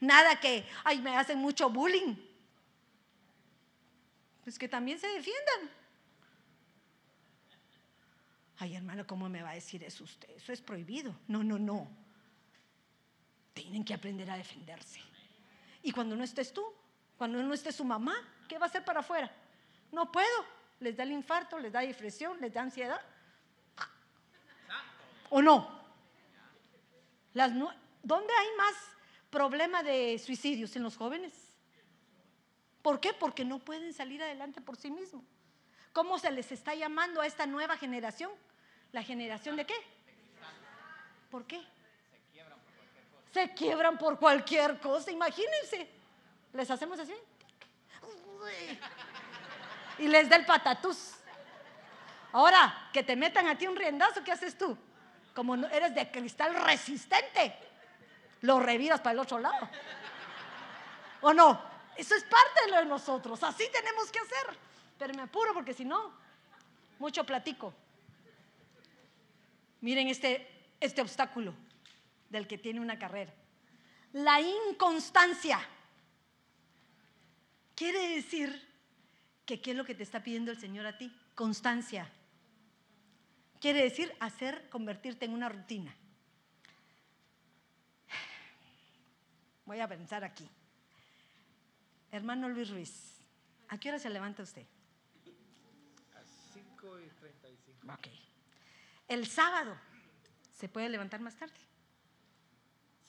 [SPEAKER 1] Nada que, ay, me hacen mucho bullying. Pues que también se defiendan. Ay, hermano, ¿cómo me va a decir eso usted? Eso es prohibido. No, no, no. Tienen que aprender a defenderse. Y cuando no estés tú, cuando no esté su mamá, ¿qué va a hacer para afuera? No puedo les da el infarto, les da depresión, les da ansiedad. ¿O no? Las ¿Dónde hay más problema de suicidios? ¿En los jóvenes? ¿Por qué? Porque no pueden salir adelante por sí mismos. ¿Cómo se les está llamando a esta nueva generación? ¿La generación de qué? ¿Por qué? Se quiebran por cualquier cosa. Imagínense. Les hacemos así. Y les da el patatús. Ahora, que te metan a ti un riendazo, ¿qué haces tú? Como eres de cristal resistente, lo reviras para el otro lado. ¿O no? Eso es parte de lo de nosotros. Así tenemos que hacer. Pero me apuro porque si no, mucho platico. Miren este, este obstáculo del que tiene una carrera. La inconstancia. Quiere decir que qué es lo que te está pidiendo el Señor a ti? Constancia. Quiere decir hacer, convertirte en una rutina. Voy a pensar aquí. Hermano Luis Ruiz, ¿a qué hora se levanta usted?
[SPEAKER 2] A 5 y 35.
[SPEAKER 1] Ok. El sábado, ¿se puede levantar más tarde?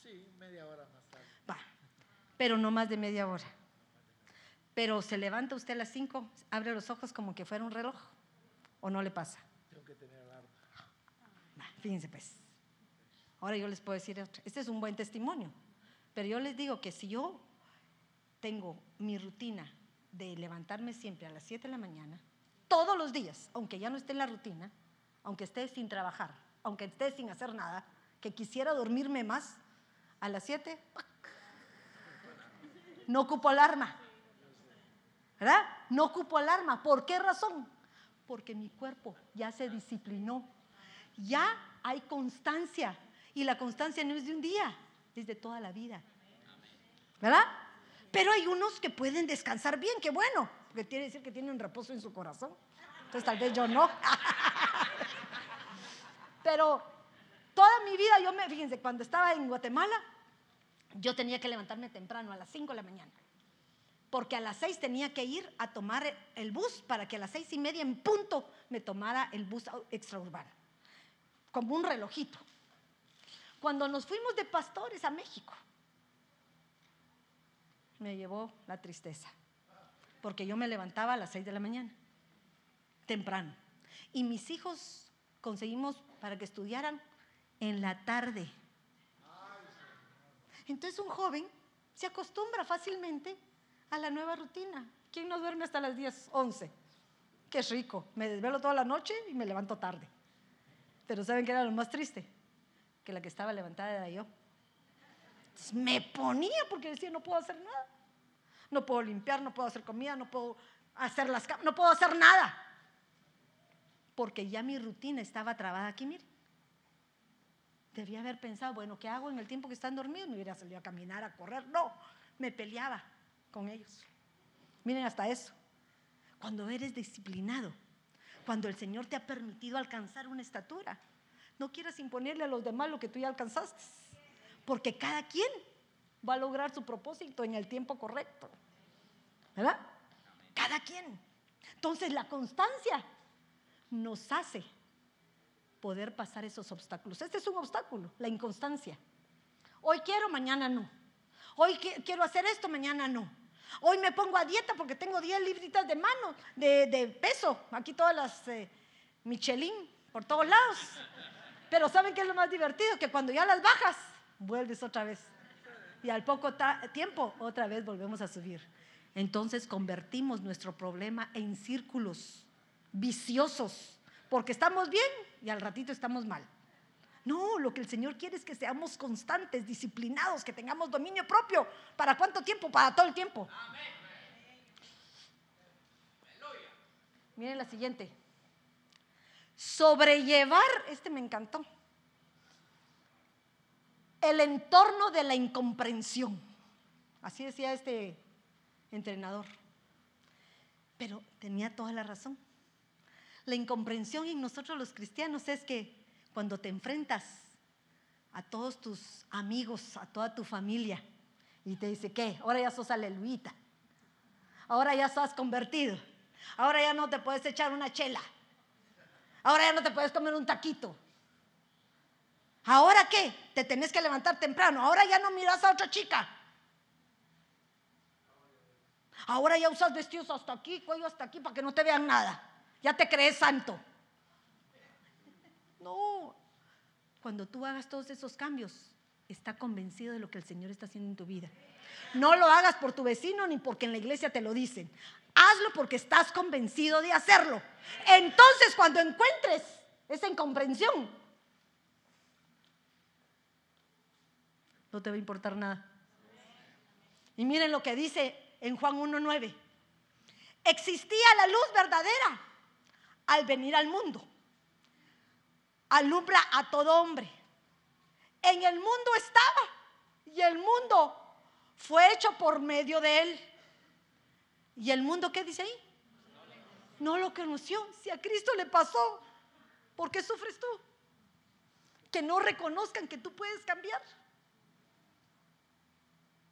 [SPEAKER 2] Sí, media hora más tarde.
[SPEAKER 1] Va, pero no más de media hora. Pero se levanta usted a las 5, abre los ojos como que fuera un reloj, ¿o no le pasa?
[SPEAKER 2] Tengo que tener alarma.
[SPEAKER 1] Va, fíjense pues. Ahora yo les puedo decir. Este es un buen testimonio. Pero yo les digo que si yo tengo mi rutina de levantarme siempre a las 7 de la mañana, todos los días, aunque ya no esté en la rutina, aunque esté sin trabajar, aunque esté sin hacer nada, que quisiera dormirme más, a las 7 no ocupo alarma. ¿Verdad? No ocupo alarma. ¿Por qué razón? Porque mi cuerpo ya se disciplinó. Ya hay constancia. Y la constancia no es de un día, es de toda la vida. ¿Verdad? Pero hay unos que pueden descansar bien, qué bueno, porque quiere decir que tienen reposo en su corazón. Entonces tal vez yo no. Pero toda mi vida, yo me, fíjense, cuando estaba en Guatemala, yo tenía que levantarme temprano, a las 5 de la mañana. Porque a las 6 tenía que ir a tomar el bus para que a las seis y media en punto me tomara el bus extraurbano. Como un relojito. Cuando nos fuimos de pastores a México, me llevó la tristeza. Porque yo me levantaba a las 6 de la mañana, temprano. Y mis hijos conseguimos para que estudiaran en la tarde. Entonces un joven se acostumbra fácilmente a la nueva rutina. ¿Quién no duerme hasta las 10, 11? Qué rico. Me desvelo toda la noche y me levanto tarde. Pero ¿saben qué era lo más triste? Que la que estaba levantada era yo. me ponía porque decía, no puedo hacer nada. No puedo limpiar, no puedo hacer comida, no puedo hacer las no puedo hacer nada. Porque ya mi rutina estaba trabada aquí, miren. Debía haber pensado, bueno, ¿qué hago en el tiempo que están dormidos? Me hubiera salido a caminar, a correr. No, me peleaba con ellos. Miren hasta eso. Cuando eres disciplinado, cuando el Señor te ha permitido alcanzar una estatura, no quieras imponerle a los demás lo que tú ya alcanzaste, porque cada quien va a lograr su propósito en el tiempo correcto. ¿Verdad? Cada quien. Entonces la constancia nos hace poder pasar esos obstáculos. Este es un obstáculo, la inconstancia. Hoy quiero, mañana no. Hoy quiero hacer esto, mañana no. Hoy me pongo a dieta porque tengo 10 libritas de mano, de, peso. Aquí todas las eh, Michelin por todos lados. Pero ¿saben qué es lo más divertido? Que cuando ya las bajas, vuelves otra vez. Y al poco tiempo, otra vez volvemos a subir. Entonces convertimos nuestro problema en círculos viciosos, porque estamos bien y al ratito estamos mal. No, lo que el Señor quiere es que seamos constantes, disciplinados, que tengamos dominio propio. ¿Para cuánto tiempo? Para todo el tiempo. Miren la siguiente. Sobrellevar, este me encantó. El entorno de la incomprensión. Así decía este entrenador. Pero tenía toda la razón. La incomprensión en nosotros los cristianos es que cuando te enfrentas a todos tus amigos, a toda tu familia, y te dice, ¿qué? Ahora ya sos aleluita. Ahora ya estás convertido. Ahora ya no te puedes echar una chela. Ahora ya no te puedes comer un taquito. ¿Ahora qué? Te tenés que levantar temprano. Ahora ya no miras a otra chica. Ahora ya usas vestidos hasta aquí, cuello hasta aquí, para que no te vean nada. Ya te crees santo. Cuando tú hagas todos esos cambios, está convencido de lo que el Señor está haciendo en tu vida. No lo hagas por tu vecino ni porque en la iglesia te lo dicen. Hazlo porque estás convencido de hacerlo. Entonces, cuando encuentres esa incomprensión, no te va a importar nada. Y miren lo que dice en Juan 1.9. Existía la luz verdadera al venir al mundo. Alumbra a todo hombre. En el mundo estaba y el mundo fue hecho por medio de él. ¿Y el mundo qué dice ahí? No lo conoció. Si a Cristo le pasó, ¿por qué sufres tú? Que no reconozcan que tú puedes cambiar.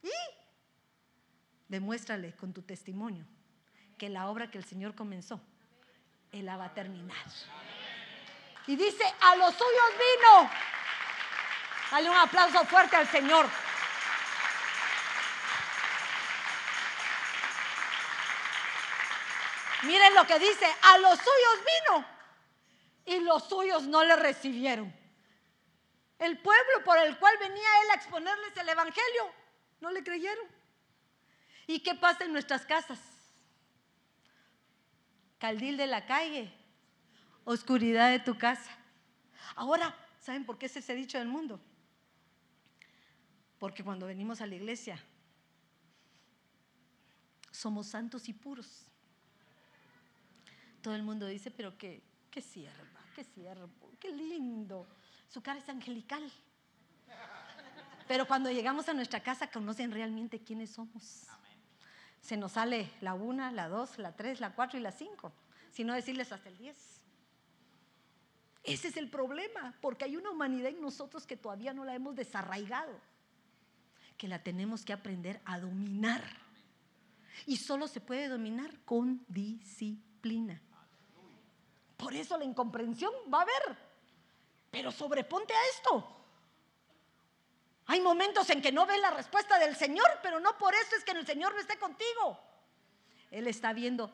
[SPEAKER 1] Y demuéstrale con tu testimonio que la obra que el Señor comenzó, Él la va a terminar. Y dice, a los suyos vino. Dale un aplauso fuerte al Señor. Miren lo que dice, a los suyos vino y los suyos no le recibieron. El pueblo por el cual venía él a exponerles el Evangelio, no le creyeron. ¿Y qué pasa en nuestras casas? Caldil de la calle, oscuridad de tu casa. Ahora, ¿saben por qué es ese dicho del mundo? Porque cuando venimos a la iglesia, somos santos y puros. Todo el mundo dice, pero qué, qué sierva, qué siervo, qué lindo. Su cara es angelical. Pero cuando llegamos a nuestra casa conocen realmente quiénes somos. Se nos sale la una, la dos, la tres, la cuatro y la cinco. Si no decirles hasta el diez. Ese es el problema, porque hay una humanidad en nosotros que todavía no la hemos desarraigado, que la tenemos que aprender a dominar. Y solo se puede dominar con disciplina. Por eso la incomprensión va a haber. Pero sobreponte a esto. Hay momentos en que no ves la respuesta del Señor, pero no por eso es que el Señor no esté contigo. Él está viendo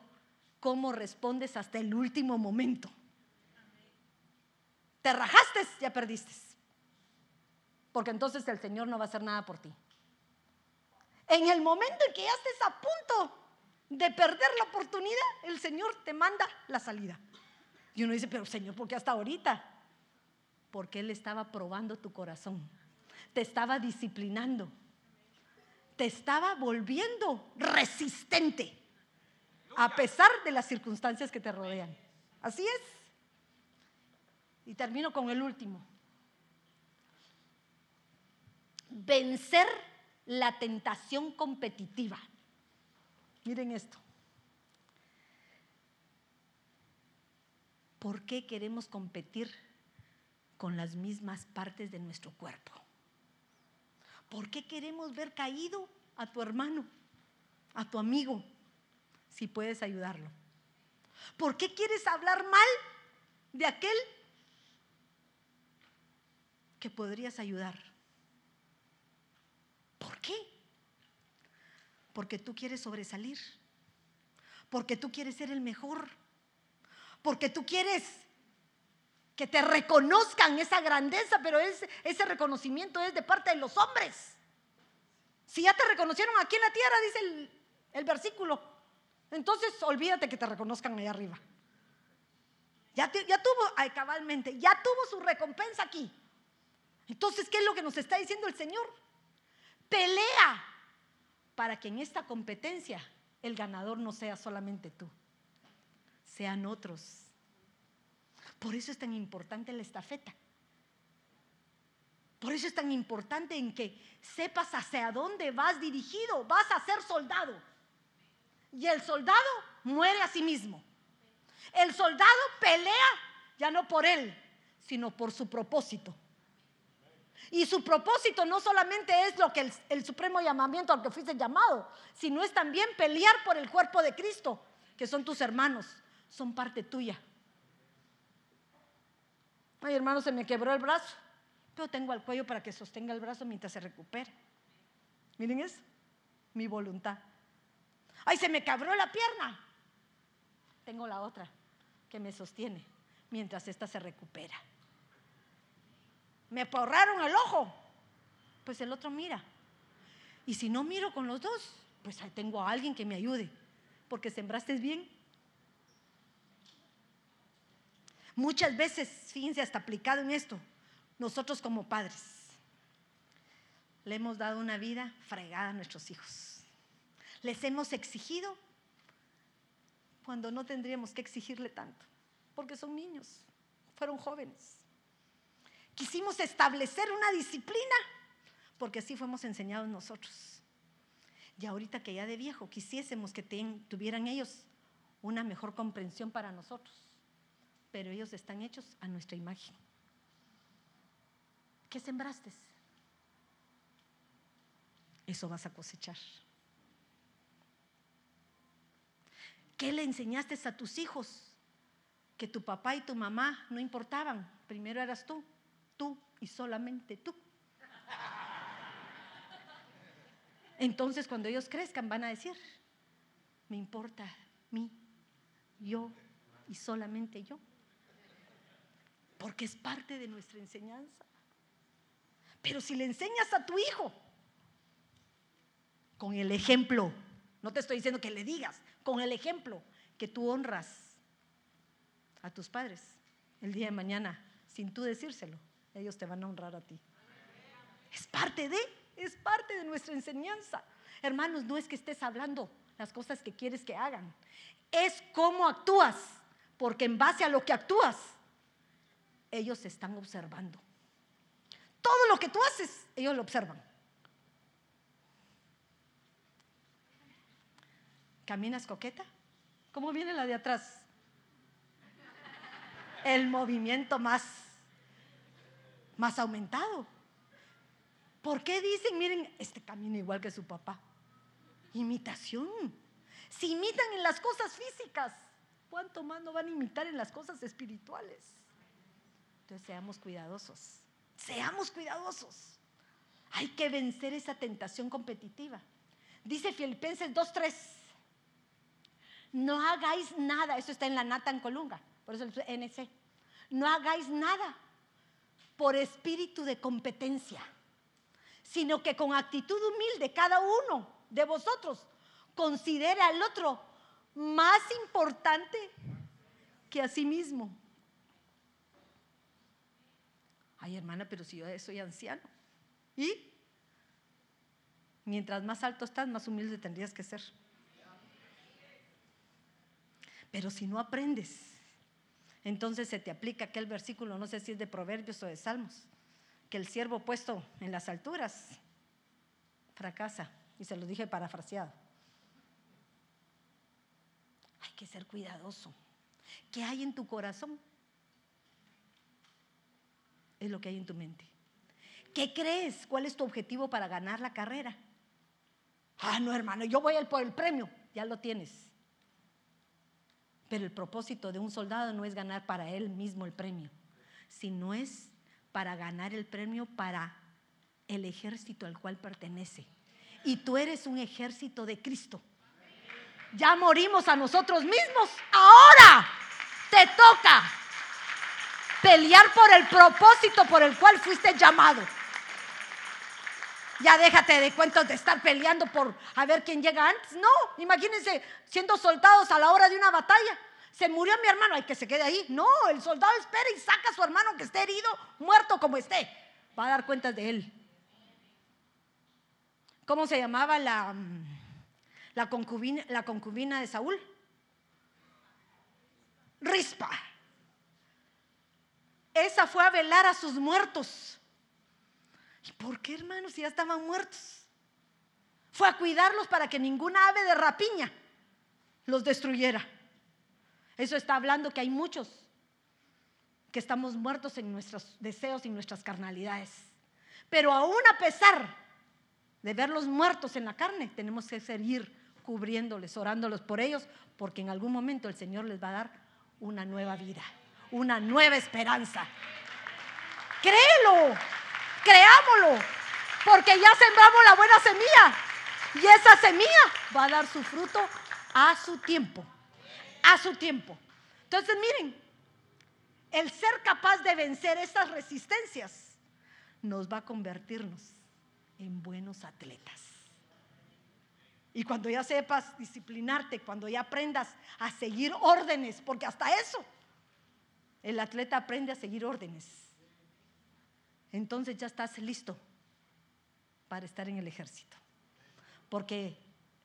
[SPEAKER 1] cómo respondes hasta el último momento. Te rajaste, ya perdiste. Porque entonces el Señor no va a hacer nada por ti. En el momento en que ya estés a punto de perder la oportunidad, el Señor te manda la salida. Y uno dice, pero Señor, ¿por qué hasta ahorita? Porque Él estaba probando tu corazón, te estaba disciplinando, te estaba volviendo resistente, a pesar de las circunstancias que te rodean. Así es. Y termino con el último. Vencer la tentación competitiva. Miren esto. ¿Por qué queremos competir con las mismas partes de nuestro cuerpo? ¿Por qué queremos ver caído a tu hermano, a tu amigo, si puedes ayudarlo? ¿Por qué quieres hablar mal de aquel que podrías ayudar? ¿Por qué? Porque tú quieres sobresalir, porque tú quieres ser el mejor porque tú quieres que te reconozcan esa grandeza, pero ese reconocimiento es de parte de los hombres. Si ya te reconocieron aquí en la tierra, dice el, versículo, entonces olvídate que te reconozcan allá arriba. Ya, ya tuvo, ay, cabalmente, ya tuvo su recompensa aquí. Entonces, ¿qué es lo que nos está diciendo el Señor? Pelea para que en esta competencia el ganador no sea solamente tú sean otros. Por eso es tan importante la estafeta. Por eso es tan importante en que sepas hacia dónde vas dirigido. Vas a ser soldado. Y el soldado muere a sí mismo. El soldado pelea ya no por él, sino por su propósito. Y su propósito no solamente es lo que el, supremo llamamiento al que fuiste llamado, sino es también pelear por el cuerpo de Cristo, que son tus hermanos, son parte tuya. Ay, hermano, se me quebró el brazo, pero tengo al cuello para que sostenga el brazo mientras se recupere. Miren es mi voluntad. Ay, se me cabró la pierna. Tengo la otra que me sostiene mientras esta se recupera. Me porraron el ojo, pues el otro mira. Y si no miro con los dos, pues ahí tengo a alguien que me ayude, porque sembraste bien. Muchas veces, fíjense, hasta aplicado en esto, nosotros como padres le hemos dado una vida fregada a nuestros hijos. Les hemos exigido cuando no tendríamos que exigirle tanto, porque son niños, fueron jóvenes. Quisimos establecer una disciplina, porque así fuimos enseñados nosotros. Y ahorita que ya de viejo quisiésemos que tuvieran ellos una mejor comprensión para nosotros, pero ellos están hechos a nuestra imagen. ¿Qué sembraste? Eso vas a cosechar. ¿Qué le enseñaste a tus hijos? Que tu papá y tu mamá no importaban. Primero eras tú, tú y solamente tú. Entonces cuando ellos crezcan van a decir, me importa mí, yo y solamente yo. Porque es parte de nuestra enseñanza. Pero si le enseñas a tu hijo con el ejemplo, no te estoy diciendo que le digas, con el ejemplo que tú honras a tus padres el día de mañana, sin tú decírselo, ellos te van a honrar a ti. Es parte de, es parte de nuestra enseñanza. Hermanos, no es que estés hablando las cosas que quieres que hagan, es cómo actúas, porque en base a lo que actúas, ellos están observando. Todo lo que tú haces, ellos lo observan. ¿Caminas coqueta? ¿Cómo viene la de atrás? El movimiento más, más aumentado. ¿Por qué dicen, miren, este camina igual que su papá? Imitación. Si imitan en las cosas físicas, ¿cuánto más no van a imitar en las cosas espirituales? Entonces seamos cuidadosos. Seamos cuidadosos. Hay que vencer esa tentación competitiva. Dice Filipenses 2.3 no hagáis nada, eso está en la Nata en Colunga, por eso el NC. No hagáis nada por espíritu de competencia, sino que con actitud humilde cada uno de vosotros considere al otro más importante que a sí mismo. Ay, hermana, pero si yo soy anciano. ¿Y? Mientras más alto estás, más humilde tendrías que ser. Pero si no aprendes, entonces se te aplica aquel versículo, no sé si es de Proverbios o de Salmos, que el siervo puesto en las alturas fracasa. Y se lo dije parafraseado. Hay que ser cuidadoso. ¿Qué hay en tu corazón? Es lo que hay en tu mente. ¿Qué crees? ¿Cuál es tu objetivo para ganar la carrera? Ah, no, hermano, yo voy por el premio. Ya lo tienes. Pero el propósito de un soldado no es ganar para él mismo el premio, sino es para ganar el premio para el ejército al cual pertenece. Y tú eres un ejército de Cristo. Ya morimos a nosotros mismos. Ahora te toca pelear por el propósito por el cual fuiste llamado. Ya déjate de cuentos de estar peleando por a ver quién llega antes. No, imagínense siendo soldados a la hora de una batalla. Se murió mi hermano, hay que se quede ahí. No, el soldado espera y saca a su hermano que esté herido, muerto como esté. Va a dar cuentas de él. ¿Cómo se llamaba la, concubina, la concubina de Saúl? Rispa. Esa fue a velar a sus muertos. ¿Y por qué, hermanos, si ya estaban muertos? Fue a cuidarlos para que ninguna ave de rapiña los destruyera. Eso está hablando que hay muchos que estamos muertos en nuestros deseos y nuestras carnalidades. Pero aún a pesar de verlos muertos en la carne, tenemos que seguir cubriéndoles, orándolos por ellos, porque en algún momento el Señor les va a dar una nueva vida, una nueva esperanza. Créelo, creámoslo, porque ya sembramos la buena semilla. Y esa semilla va a dar su fruto a su tiempo. A su tiempo. Entonces, miren, el ser capaz de vencer estas resistencias nos va a convertirnos en buenos atletas. Y cuando ya sepas disciplinarte, cuando ya aprendas a seguir órdenes, porque hasta eso el atleta aprende a seguir órdenes, entonces ya estás listo para estar en el ejército. Porque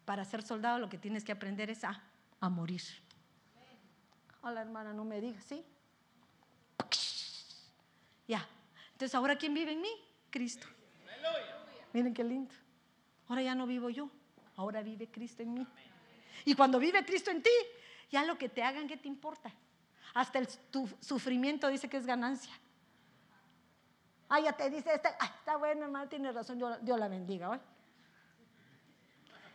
[SPEAKER 1] para ser soldado lo que tienes que aprender es a, a morir. Hola hermana, no me digas, ¿sí? Ya. Entonces, ¿ahora quién vive en mí? Cristo. Miren qué lindo. Ahora ya no vivo yo, ahora vive Cristo en mí. Y cuando vive Cristo en ti, ya lo que te hagan, ¿qué te importa? Hasta el tu sufrimiento dice que es ganancia. Ah, ya te dice, está, ah, está bueno, hermano, tiene razón, Dios, la bendiga.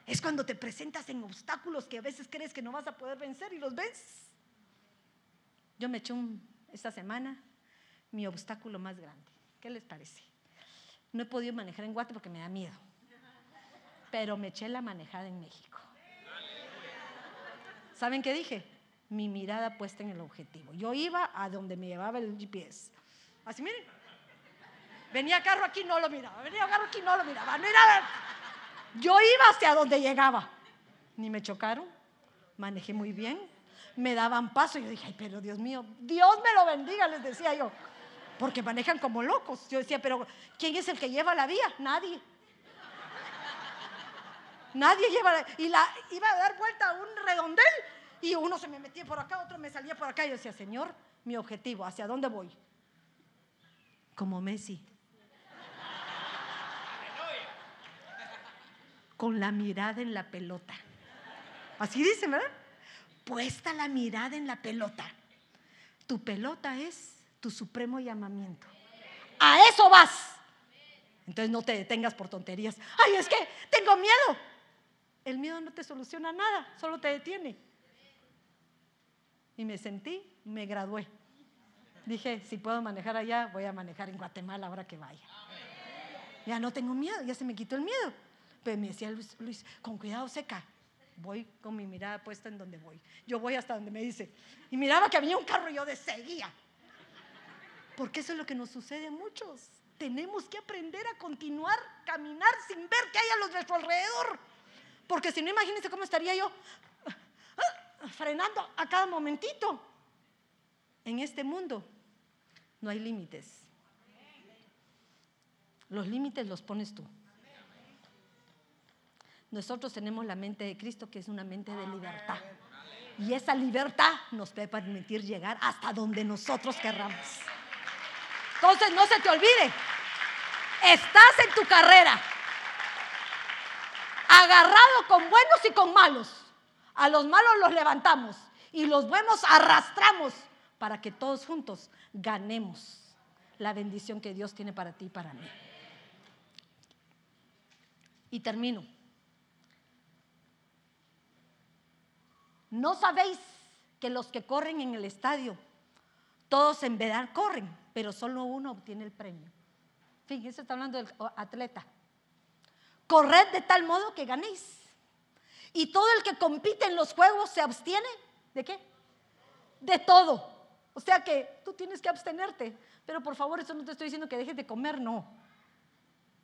[SPEAKER 1] Es cuando te presentas en obstáculos que a veces crees que no vas a poder vencer y los ves. Yo me eché esta semana mi obstáculo más grande. ¿Qué les parece? No he podido manejar en Guate porque me da miedo. Pero me eché la manejada en México. ¿Saben qué dije? Mi mirada puesta en el objetivo. Yo iba a donde me llevaba el GPS. Así miren. Venía carro aquí, no lo miraba. Venía carro aquí, no lo miraba. Mira, yo iba hacia donde llegaba. Ni me chocaron. Manejé muy bien. Me daban paso. Yo dije, ay, pero Dios mío, Dios me lo bendiga, les decía yo. Porque manejan como locos. Yo decía, pero ¿quién es el que lleva la vía? Nadie. Nadie lleva la... Y la, iba a dar vuelta a un redondel y uno se me metía por acá, otro me salía por acá. Y yo decía, Señor, mi objetivo, ¿hacia dónde voy? Como Messi. Con la mirada en la pelota. Así dicen, ¿verdad? Puesta la mirada en la pelota. Tu pelota es tu supremo llamamiento. A eso vas. Entonces no te detengas por tonterías. Ay, es que tengo miedo. El miedo no te soluciona nada, solo te detiene. Y me sentí, me gradué. Dije, si puedo manejar allá, voy a manejar en Guatemala ahora que vaya. Ya no tengo miedo, ya se me quitó el miedo. Pero me decía Luis, Luis, con cuidado seca. Voy con mi mirada puesta en donde voy. Yo voy hasta donde me dice. Y miraba que había un carro y yo de seguía. Porque eso es lo que nos sucede a muchos. Tenemos que aprender a continuar, caminar sin ver que hay a los nuestro alrededor. Porque si no, imagínense cómo estaría yo frenando a cada momentito. En este mundo no hay límites. Los límites los pones tú. Nosotros tenemos la mente de Cristo, que es una mente de libertad. Y esa libertad nos puede permitir llegar hasta donde nosotros querramos. Entonces no se te olvide, estás en tu carrera, agarrado con buenos y con malos. A los malos los levantamos y los buenos arrastramos para que todos juntos ganemos la bendición que Dios tiene para ti y para mí. Y termino. ¿No sabéis que los que corren en el estadio, todos en verdad corren, pero solo uno obtiene el premio? Fíjense, está hablando del atleta. Corred de tal modo que ganéis. Y todo el que compite en los juegos se abstiene. ¿De qué? De todo. O sea que tú tienes que abstenerte. Pero por favor, eso no te estoy diciendo que dejes de comer, no.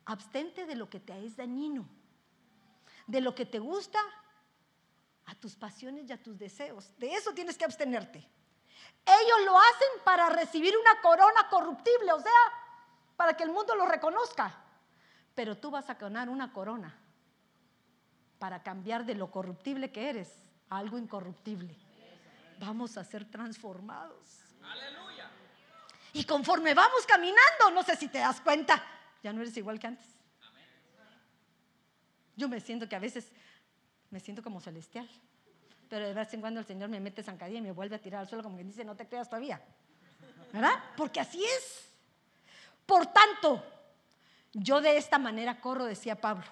[SPEAKER 1] Abstente de lo que te es dañino. De lo que te gusta a tus pasiones y a tus deseos. De eso tienes que abstenerte. Ellos lo hacen para recibir una corona corruptible, o sea, para que el mundo lo reconozca. Pero tú vas a ganar una corona para cambiar de lo corruptible que eres a algo incorruptible. Vamos a ser transformados. Aleluya. Y conforme vamos caminando, no sé si te das cuenta, ya no eres igual que antes. Yo me siento que a veces me siento como celestial. Pero de vez en cuando el Señor me mete zancadilla y me vuelve a tirar al suelo como que dice, no te creas todavía. ¿Verdad? Porque así es. Por tanto, yo de esta manera corro, decía Pablo.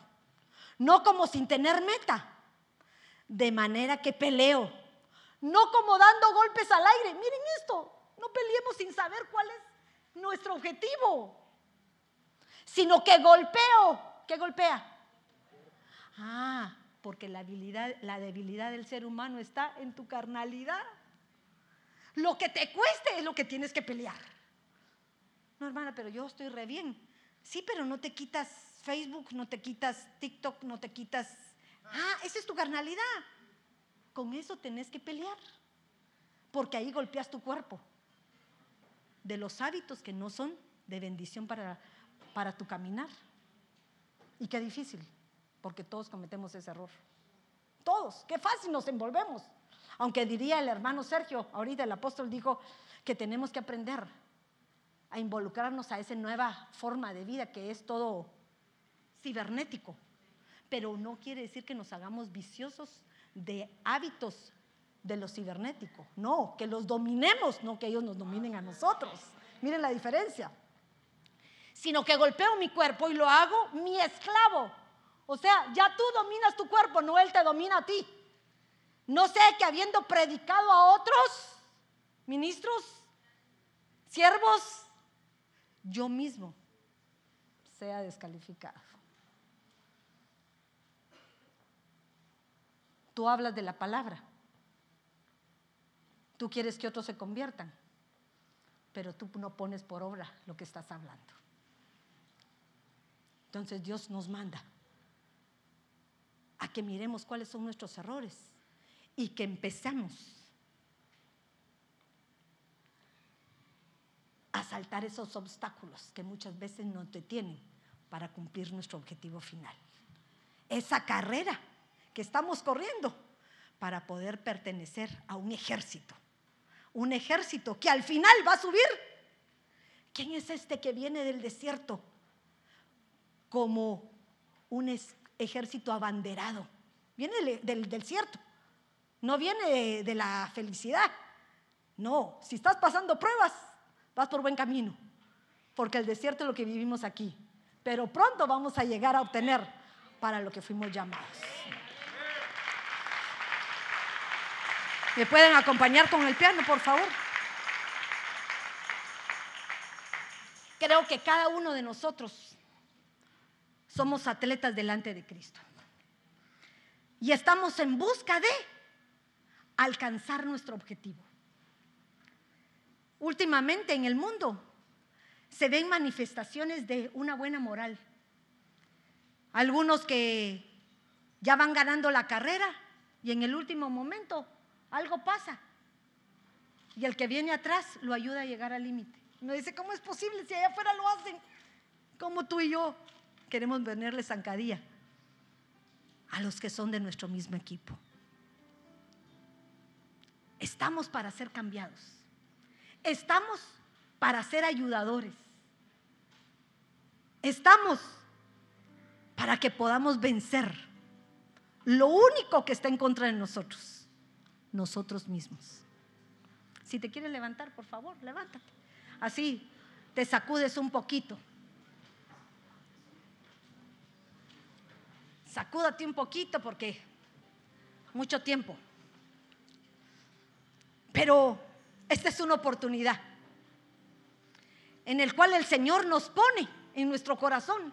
[SPEAKER 1] No como sin tener meta. De manera que peleo. No como dando golpes al aire. Miren esto. No peleemos sin saber cuál es nuestro objetivo. Sino que golpeo. ¿Qué golpea? Ah, porque la, habilidad, debilidad del ser humano está en tu carnalidad. Lo que te cueste es lo que tienes que pelear. No, hermana, pero yo estoy re bien. Sí, pero no te quitas Facebook, no te quitas TikTok, no te quitas... Ah, esa es tu carnalidad. Con eso tenés que pelear. Porque ahí golpeas tu cuerpo. De los hábitos que no son de bendición para, para tu caminar. Y qué difícil, porque todos cometemos ese error. Todos, qué fácil nos envolvemos. Aunque diría el hermano Sergio, ahorita el apóstol dijo que tenemos que aprender a involucrarnos a esa nueva forma de vida que es todo cibernético. Pero no quiere decir que nos hagamos viciosos de hábitos de lo cibernético. No, que los dominemos, no que ellos nos dominen a nosotros. Miren la diferencia. Sino que golpeo mi cuerpo y lo hago mi esclavo. O sea, ya tú dominas tu cuerpo, no él te domina a ti. No sé que habiendo predicado a otros ministros, siervos, yo mismo sea descalificado. Tú hablas de la palabra. Tú quieres que otros se conviertan, pero tú no pones por obra lo que estás hablando. Entonces Dios nos manda a que miremos cuáles son nuestros errores y que empecemos a saltar esos obstáculos que muchas veces nos detienen para cumplir nuestro objetivo final. Esa carrera que estamos corriendo para poder pertenecer a un ejército. Un ejército que al final va a subir. ¿Quién es este que viene del desierto como un ejército abanderado? Viene del, desierto. No viene de la felicidad. No, si estás pasando pruebas, vas por buen camino, porque el desierto es lo que vivimos aquí, pero pronto vamos a llegar a obtener para lo que fuimos llamados. ¿Me pueden acompañar con el piano, por favor? Creo que cada uno de nosotros somos atletas delante de Cristo. Y estamos en busca de alcanzar nuestro objetivo. Últimamente en el mundo se ven manifestaciones de una buena moral. Algunos que ya van ganando la carrera y en el último momento algo pasa. Y el que viene atrás lo ayuda a llegar al límite. No dice, ¿cómo es posible si allá afuera lo hacen? ¿Cómo tú y yo queremos venirle zancadilla a los que son de nuestro mismo equipo? Estamos para ser cambiados. Estamos para ser ayudadores. Estamos para que podamos vencer lo único que está en contra de nosotros, nosotros mismos. Si te quieres levantar, por favor, levántate. Así te sacudes un poquito. Sacúdate un poquito porque mucho tiempo. Pero esta es una oportunidad en el cual el Señor nos pone en nuestro corazón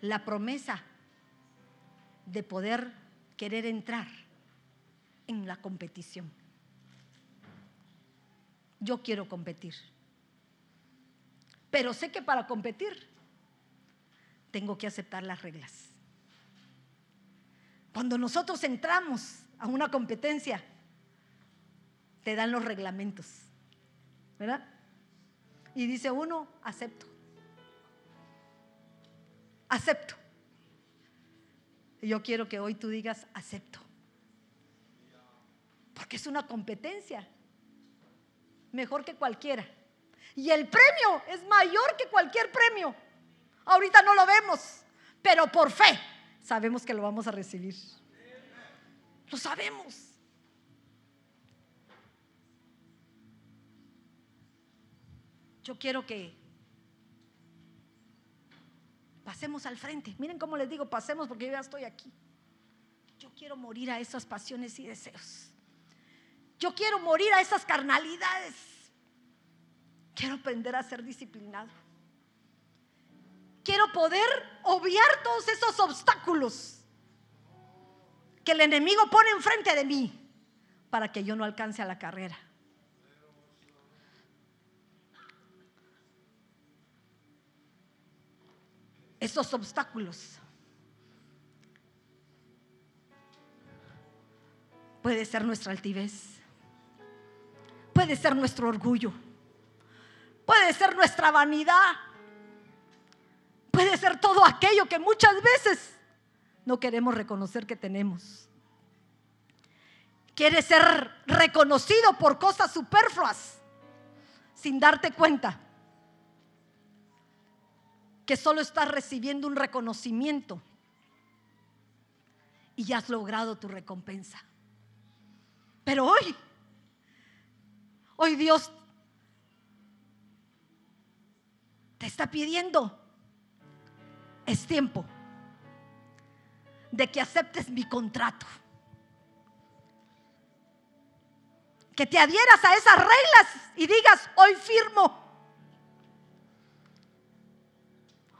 [SPEAKER 1] la promesa de poder querer entrar en la competición. Yo quiero competir, pero sé que para competir tengo que aceptar las reglas. Cuando nosotros entramos a una competencia, te dan los reglamentos, ¿verdad? Y dice uno, acepto. Acepto. Yo quiero que hoy tú digas, acepto. Porque es una competencia. Mejor que cualquiera. Y el premio es mayor que cualquier premio. Ahorita no lo vemos, pero por fe sabemos que lo vamos a recibir. Lo sabemos. Yo quiero que pasemos al frente. Miren cómo les digo, pasemos porque yo ya estoy aquí. Yo quiero morir a esas pasiones y deseos. Yo quiero morir a esas carnalidades. Quiero aprender a ser disciplinado. quiero poder obviar todos esos obstáculos que el enemigo pone enfrente de mí para que yo no alcance a la carrera. Esos obstáculos puede ser nuestra altivez, puede ser nuestro orgullo, puede ser nuestra vanidad, puede ser todo aquello que muchas veces no queremos reconocer que tenemos. Quieres ser reconocido por cosas superfluas sin darte cuenta que solo estás recibiendo un reconocimiento y ya has logrado tu recompensa. Pero hoy, hoy Dios te está pidiendo, es tiempo de que aceptes mi contrato. Que te adhieras a esas reglas y digas, hoy firmo.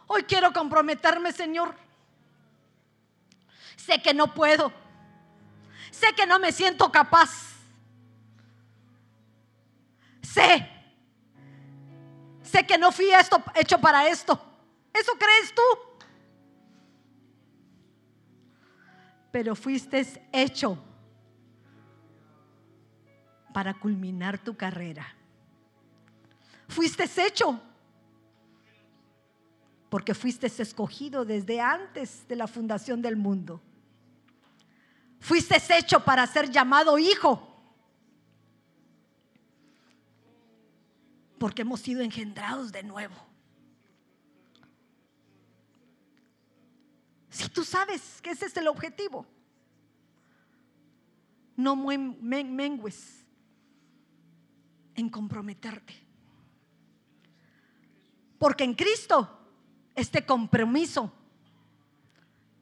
[SPEAKER 1] Hoy quiero comprometerme, Señor. Sé que no puedo. Sé que no me siento capaz. Sé. Sé que no fui esto, hecho para esto. ¿Eso crees tú? Pero fuiste hecho para culminar tu carrera. Fuiste hecho porque fuiste escogido desde antes de la fundación del mundo. Fuiste hecho para ser llamado hijo. Porque hemos sido engendrados de nuevo. Si tú sabes que ese es el objetivo, no mengues en comprometerte. Porque en Cristo este compromiso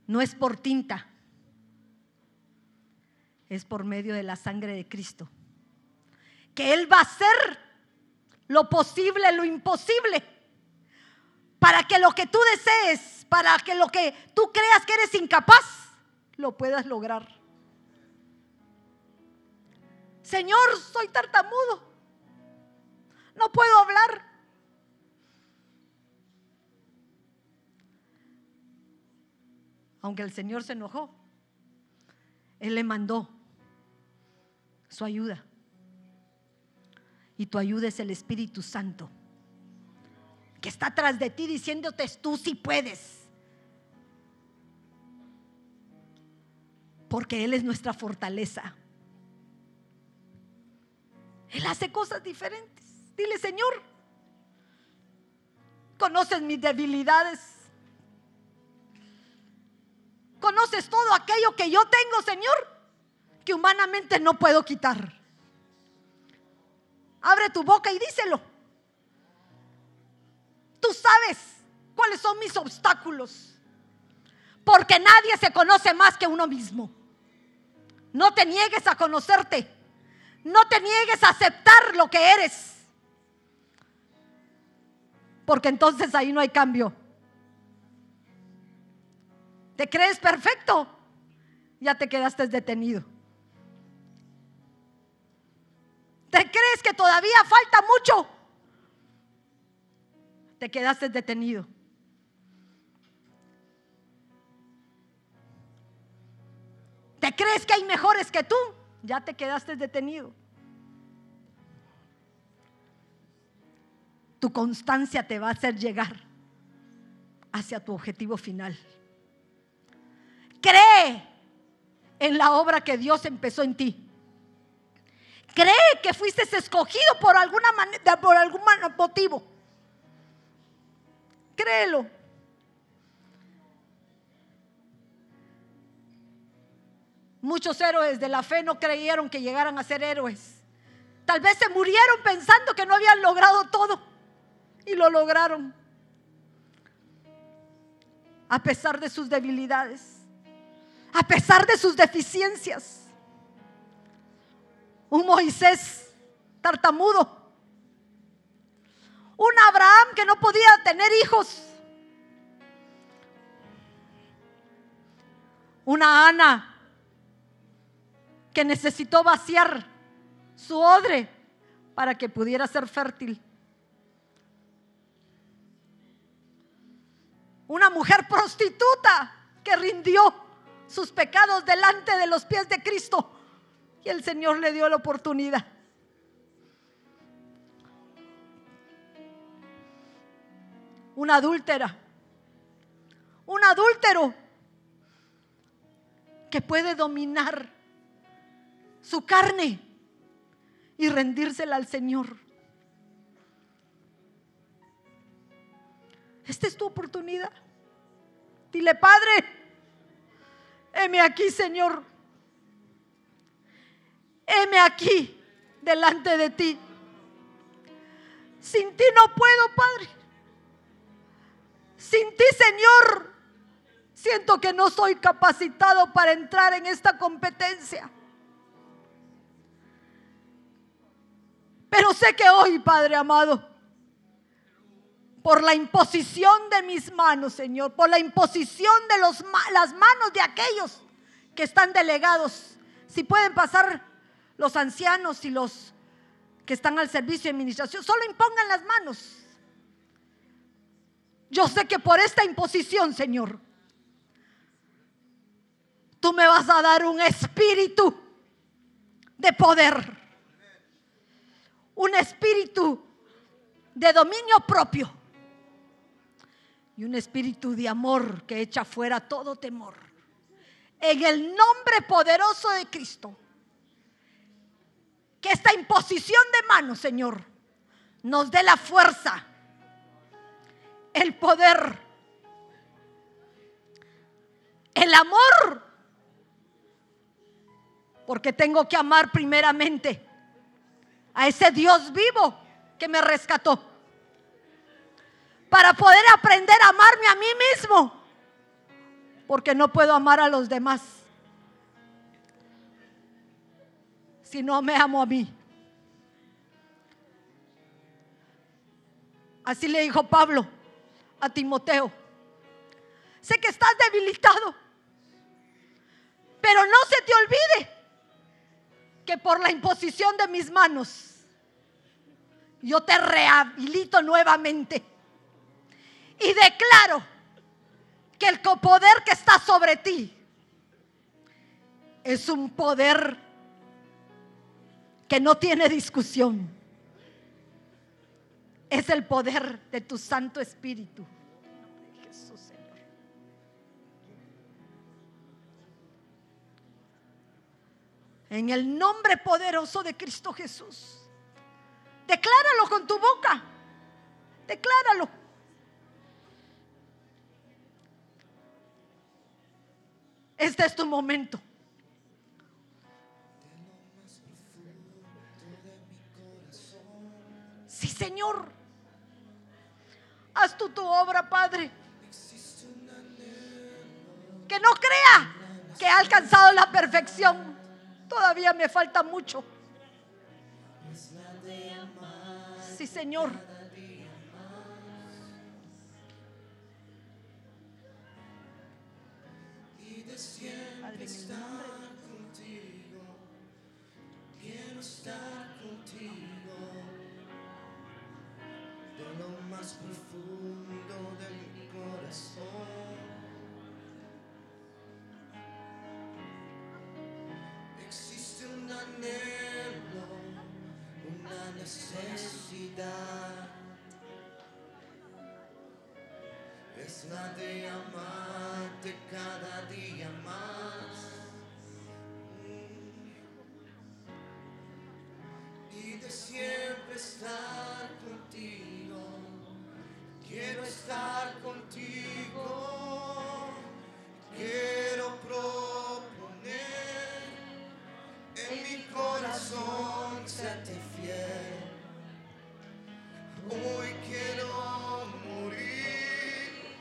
[SPEAKER 1] no es por tinta, es por medio de la sangre de Cristo. Que Él va a hacer lo posible, lo imposible, para que lo que tú desees, para que lo que tú creas que eres incapaz, lo puedas lograr. Señor, soy tartamudo. No puedo hablar. Aunque el Señor se enojó, Él le mandó su ayuda. Y tu ayuda es el Espíritu Santo, que está atrás de ti diciéndote, tú sí puedes. Porque Él es nuestra fortaleza. Él hace cosas diferentes. Dile, Señor, conoces mis debilidades. Conoces todo aquello que yo tengo, Señor, que humanamente no puedo quitar. Abre tu boca y díselo. Tú sabes cuáles son mis obstáculos. Porque nadie se conoce más que uno mismo. No te niegues a conocerte. No te niegues a aceptar lo que eres. Porque entonces ahí no hay cambio. ¿Te crees perfecto? Ya te quedaste detenido. ¿Te crees que todavía falta mucho? Te quedaste detenido. ¿Te crees que hay mejores que tú? Ya te quedaste detenido. Tu constancia te va a hacer llegar hacia tu objetivo final. Cree en la obra que Dios empezó en ti. Cree que fuiste escogido por alguna por algún motivo. Créelo. Muchos héroes de la fe no creyeron que llegaran a ser héroes. Tal vez se murieron pensando que no habían logrado todo y lo lograron. A pesar de sus debilidades, a pesar de sus deficiencias un Moisés tartamudo, un Abraham que no podía tener hijos, una Ana que necesitó vaciar su odre para que pudiera ser fértil. Una mujer prostituta que rindió sus pecados delante de los pies de Cristo y el Señor le dio la oportunidad. Una adúltera, un adúltero que puede dominar su carne y rendírsela al Señor. Esta es tu oportunidad. Dile, Padre, heme aquí, Señor. Heme aquí delante de ti. Sin ti no puedo, Padre. Sin ti, Señor, siento que no soy capacitado para entrar en esta competencia. Pero sé que hoy, Padre amado, por la imposición de mis manos, Señor, por la imposición de los, las manos de aquellos que están delegados, si pueden pasar los ancianos y los que están al servicio de administración, solo impongan las manos. Yo sé que por esta imposición, Señor, tú me vas a dar un espíritu de poder un espíritu de dominio propio y un espíritu de amor que echa fuera todo temor. En el nombre poderoso de Cristo, que esta imposición de manos, Señor, nos dé la fuerza, el poder, el amor, porque tengo que amar primeramente a ese Dios vivo que me rescató. Para poder aprender a amarme a mí mismo. Porque no puedo amar a los demás si no me amo a mí. Así le dijo Pablo a Timoteo. Sé que estás debilitado, pero no se te olvide que por la imposición de mis manos, yo te rehabilito nuevamente. Y declaro que el poder que está sobre ti es un poder que no tiene discusión. Es el poder de tu Santo Espíritu. En el nombre poderoso de Cristo Jesús. Decláralo con tu boca. Decláralo. Este es tu momento. Sí, Señor. Haz tú tu obra, Padre. Que no crea que ha alcanzado la perfección. Todavía me falta mucho. Sí, Señor. Padre, en el nombre
[SPEAKER 3] contigo, quiero estar más profundo de mi corazón. Existe un anhelo, una necesidad. Es la de amarte cada día más. Y de siempre estar contigo. Quiero estar contigo. Quiero proponer en mi corazón serte fiel. Hoy quiero morir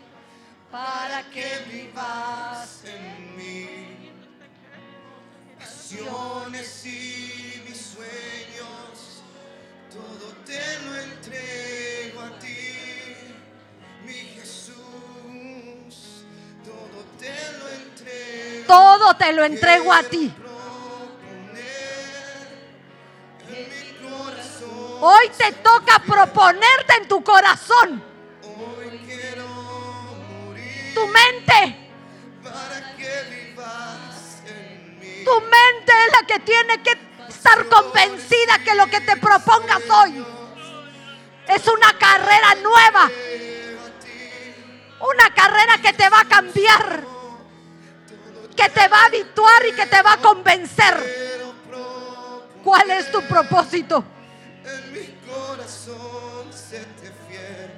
[SPEAKER 3] para que vivas Te lo entrego. A ti.
[SPEAKER 1] Hoy te toca proponerte en tu corazón, tu mente. Tu mente es la que tiene que estar convencida que lo que te propongas hoy es una carrera nueva. Una carrera que te va a cambiar. Que te va a habituar y que te va a convencer. ¿Cuál es tu propósito?
[SPEAKER 3] En mi corazón sete fiel.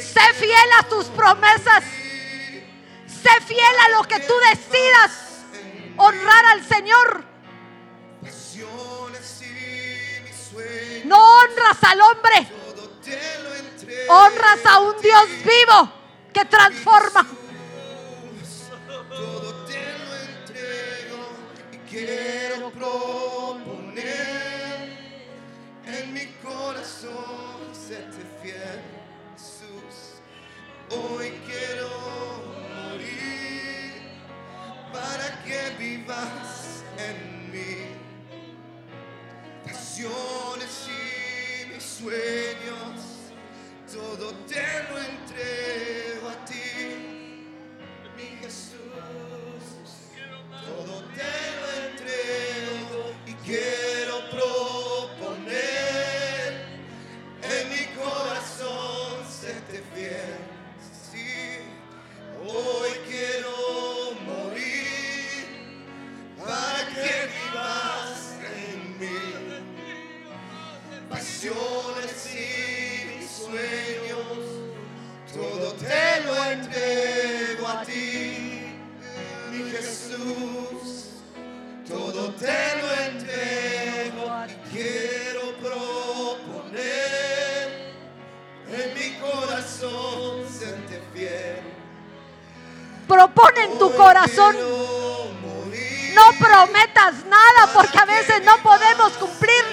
[SPEAKER 1] Sé fiel a tus promesas. Sé fiel a lo que tú decidas. Honrar al Señor. No honras al hombre. Honras a un Dios vivo que transforma.
[SPEAKER 3] Quiero proponer en mi corazón sete fiel, Jesús. Hoy quiero morir para que vivas en mí. Pasiones y mis sueños, todo te lo entrego a ti mi Jesús. Todo te
[SPEAKER 1] Propone en tu corazón. No prometas nada porque a veces no podemos cumplir.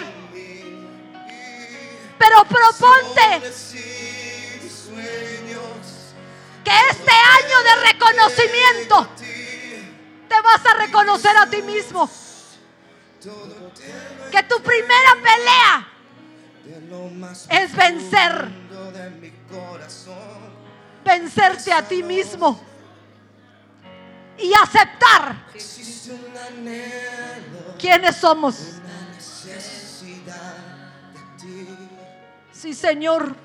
[SPEAKER 1] Pero proponte que este año de reconocimiento te vas a reconocer a ti mismo. Que tu primera pelea es vencer, vencerte a ti mismo y aceptar quiénes somos. Sí, Señor,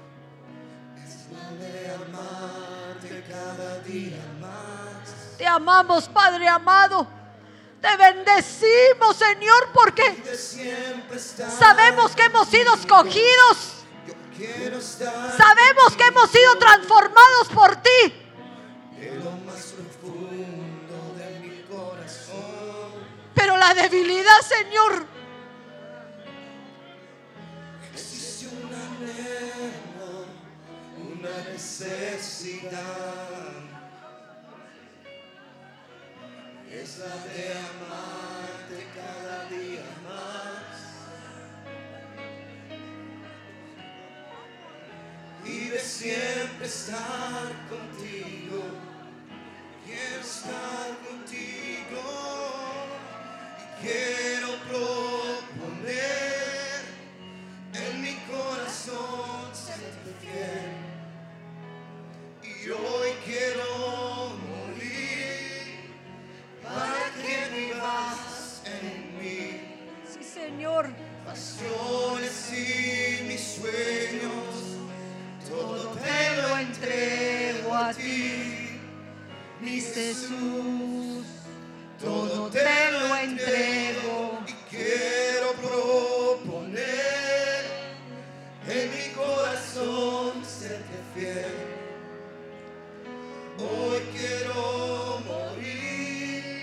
[SPEAKER 1] te amamos, Padre amado. Te bendecimos, Señor, porque sabemos que hemos sido escogidos. Sabemos que hemos sido transformados por ti. Pero la debilidad, Señor,
[SPEAKER 3] Existe un anhelo, una necesidad. Es la de amarte cada día Y de siempre estar contigo. Quiero estar contigo. Y quiero proponer en mi corazón serte fiel. Y hoy quiero morir para que vivas en mí.
[SPEAKER 1] sí, Señor,
[SPEAKER 3] Pasiones y mis sueños, todo te lo entrego a ti, mi Jesús. Todo te lo entrego y quiero proponer en mi corazón serte fiel. Hoy quiero morir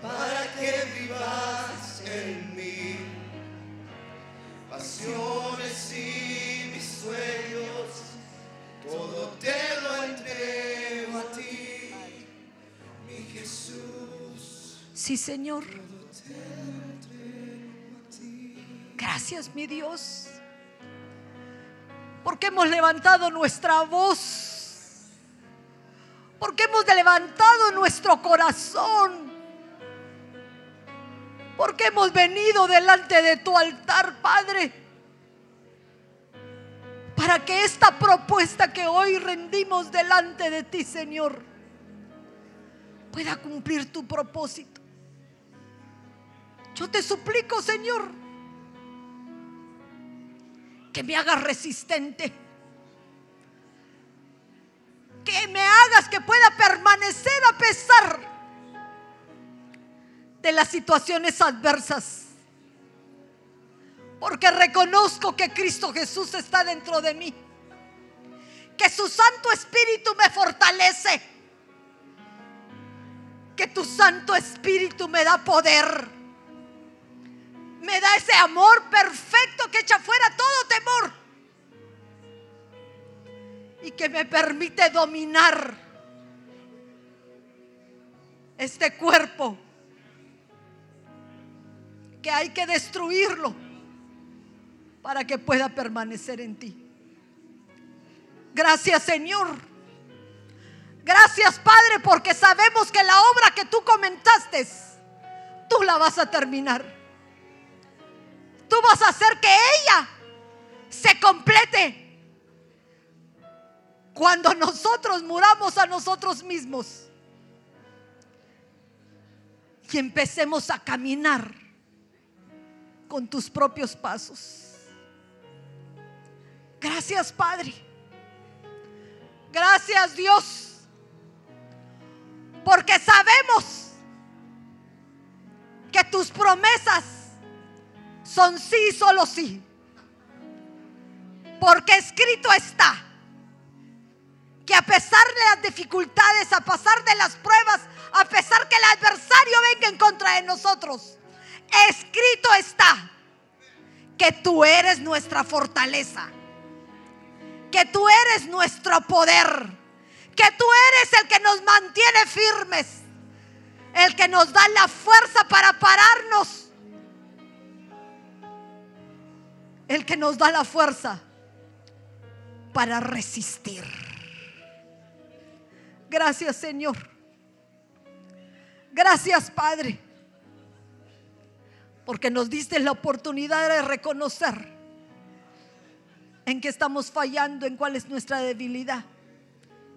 [SPEAKER 3] para que vivas en mí. Pasiones y mis sueños, todo te lo entrego a ti, mi Jesús.
[SPEAKER 1] sí, Señor. Gracias, mi Dios, porque hemos levantado nuestra voz Porque hemos levantado nuestro corazón. Porque hemos venido delante de tu altar, Padre. Para que esta propuesta que hoy rendimos delante de ti, Señor, pueda cumplir tu propósito. Yo te suplico, Señor, que me hagas resistente. Que me hagas que pueda permanecer a pesar de las situaciones adversas. Porque reconozco que Cristo Jesús está dentro de mí. Que su Santo Espíritu me fortalece. Que tu Santo Espíritu me da poder. Me da ese amor perfecto que echa fuera todo temor. Y que me permite dominar este cuerpo. Que hay que destruirlo para que pueda permanecer en ti. Gracias Señor. Gracias Padre porque sabemos que la obra que tú comentaste, tú la vas a terminar. Tú vas a hacer que ella se complete cuando nosotros muramos a nosotros mismos y empecemos a caminar con tus propios pasos. Gracias Padre. Gracias Dios. Porque sabemos que tus promesas son sí, solo sí. Porque escrito está que a pesar de las dificultades, a pesar de las pruebas, a pesar que el adversario venga en contra de nosotros, escrito está que tú eres nuestra fortaleza que tú eres nuestro poder, que tú eres el que nos mantiene firmes, el que nos da la fuerza para pararnos, el que nos da la fuerza para resistir. Gracias Señor. Gracias Padre. Porque nos diste la oportunidad de reconocer en qué estamos fallando, en cuál es nuestra debilidad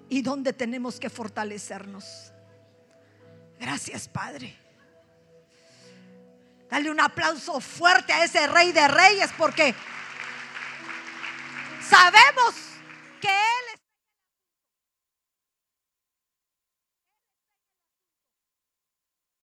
[SPEAKER 1] y dónde tenemos que fortalecernos. Gracias, Padre. Dale un aplauso fuerte a ese rey de reyes porque sabemos que Él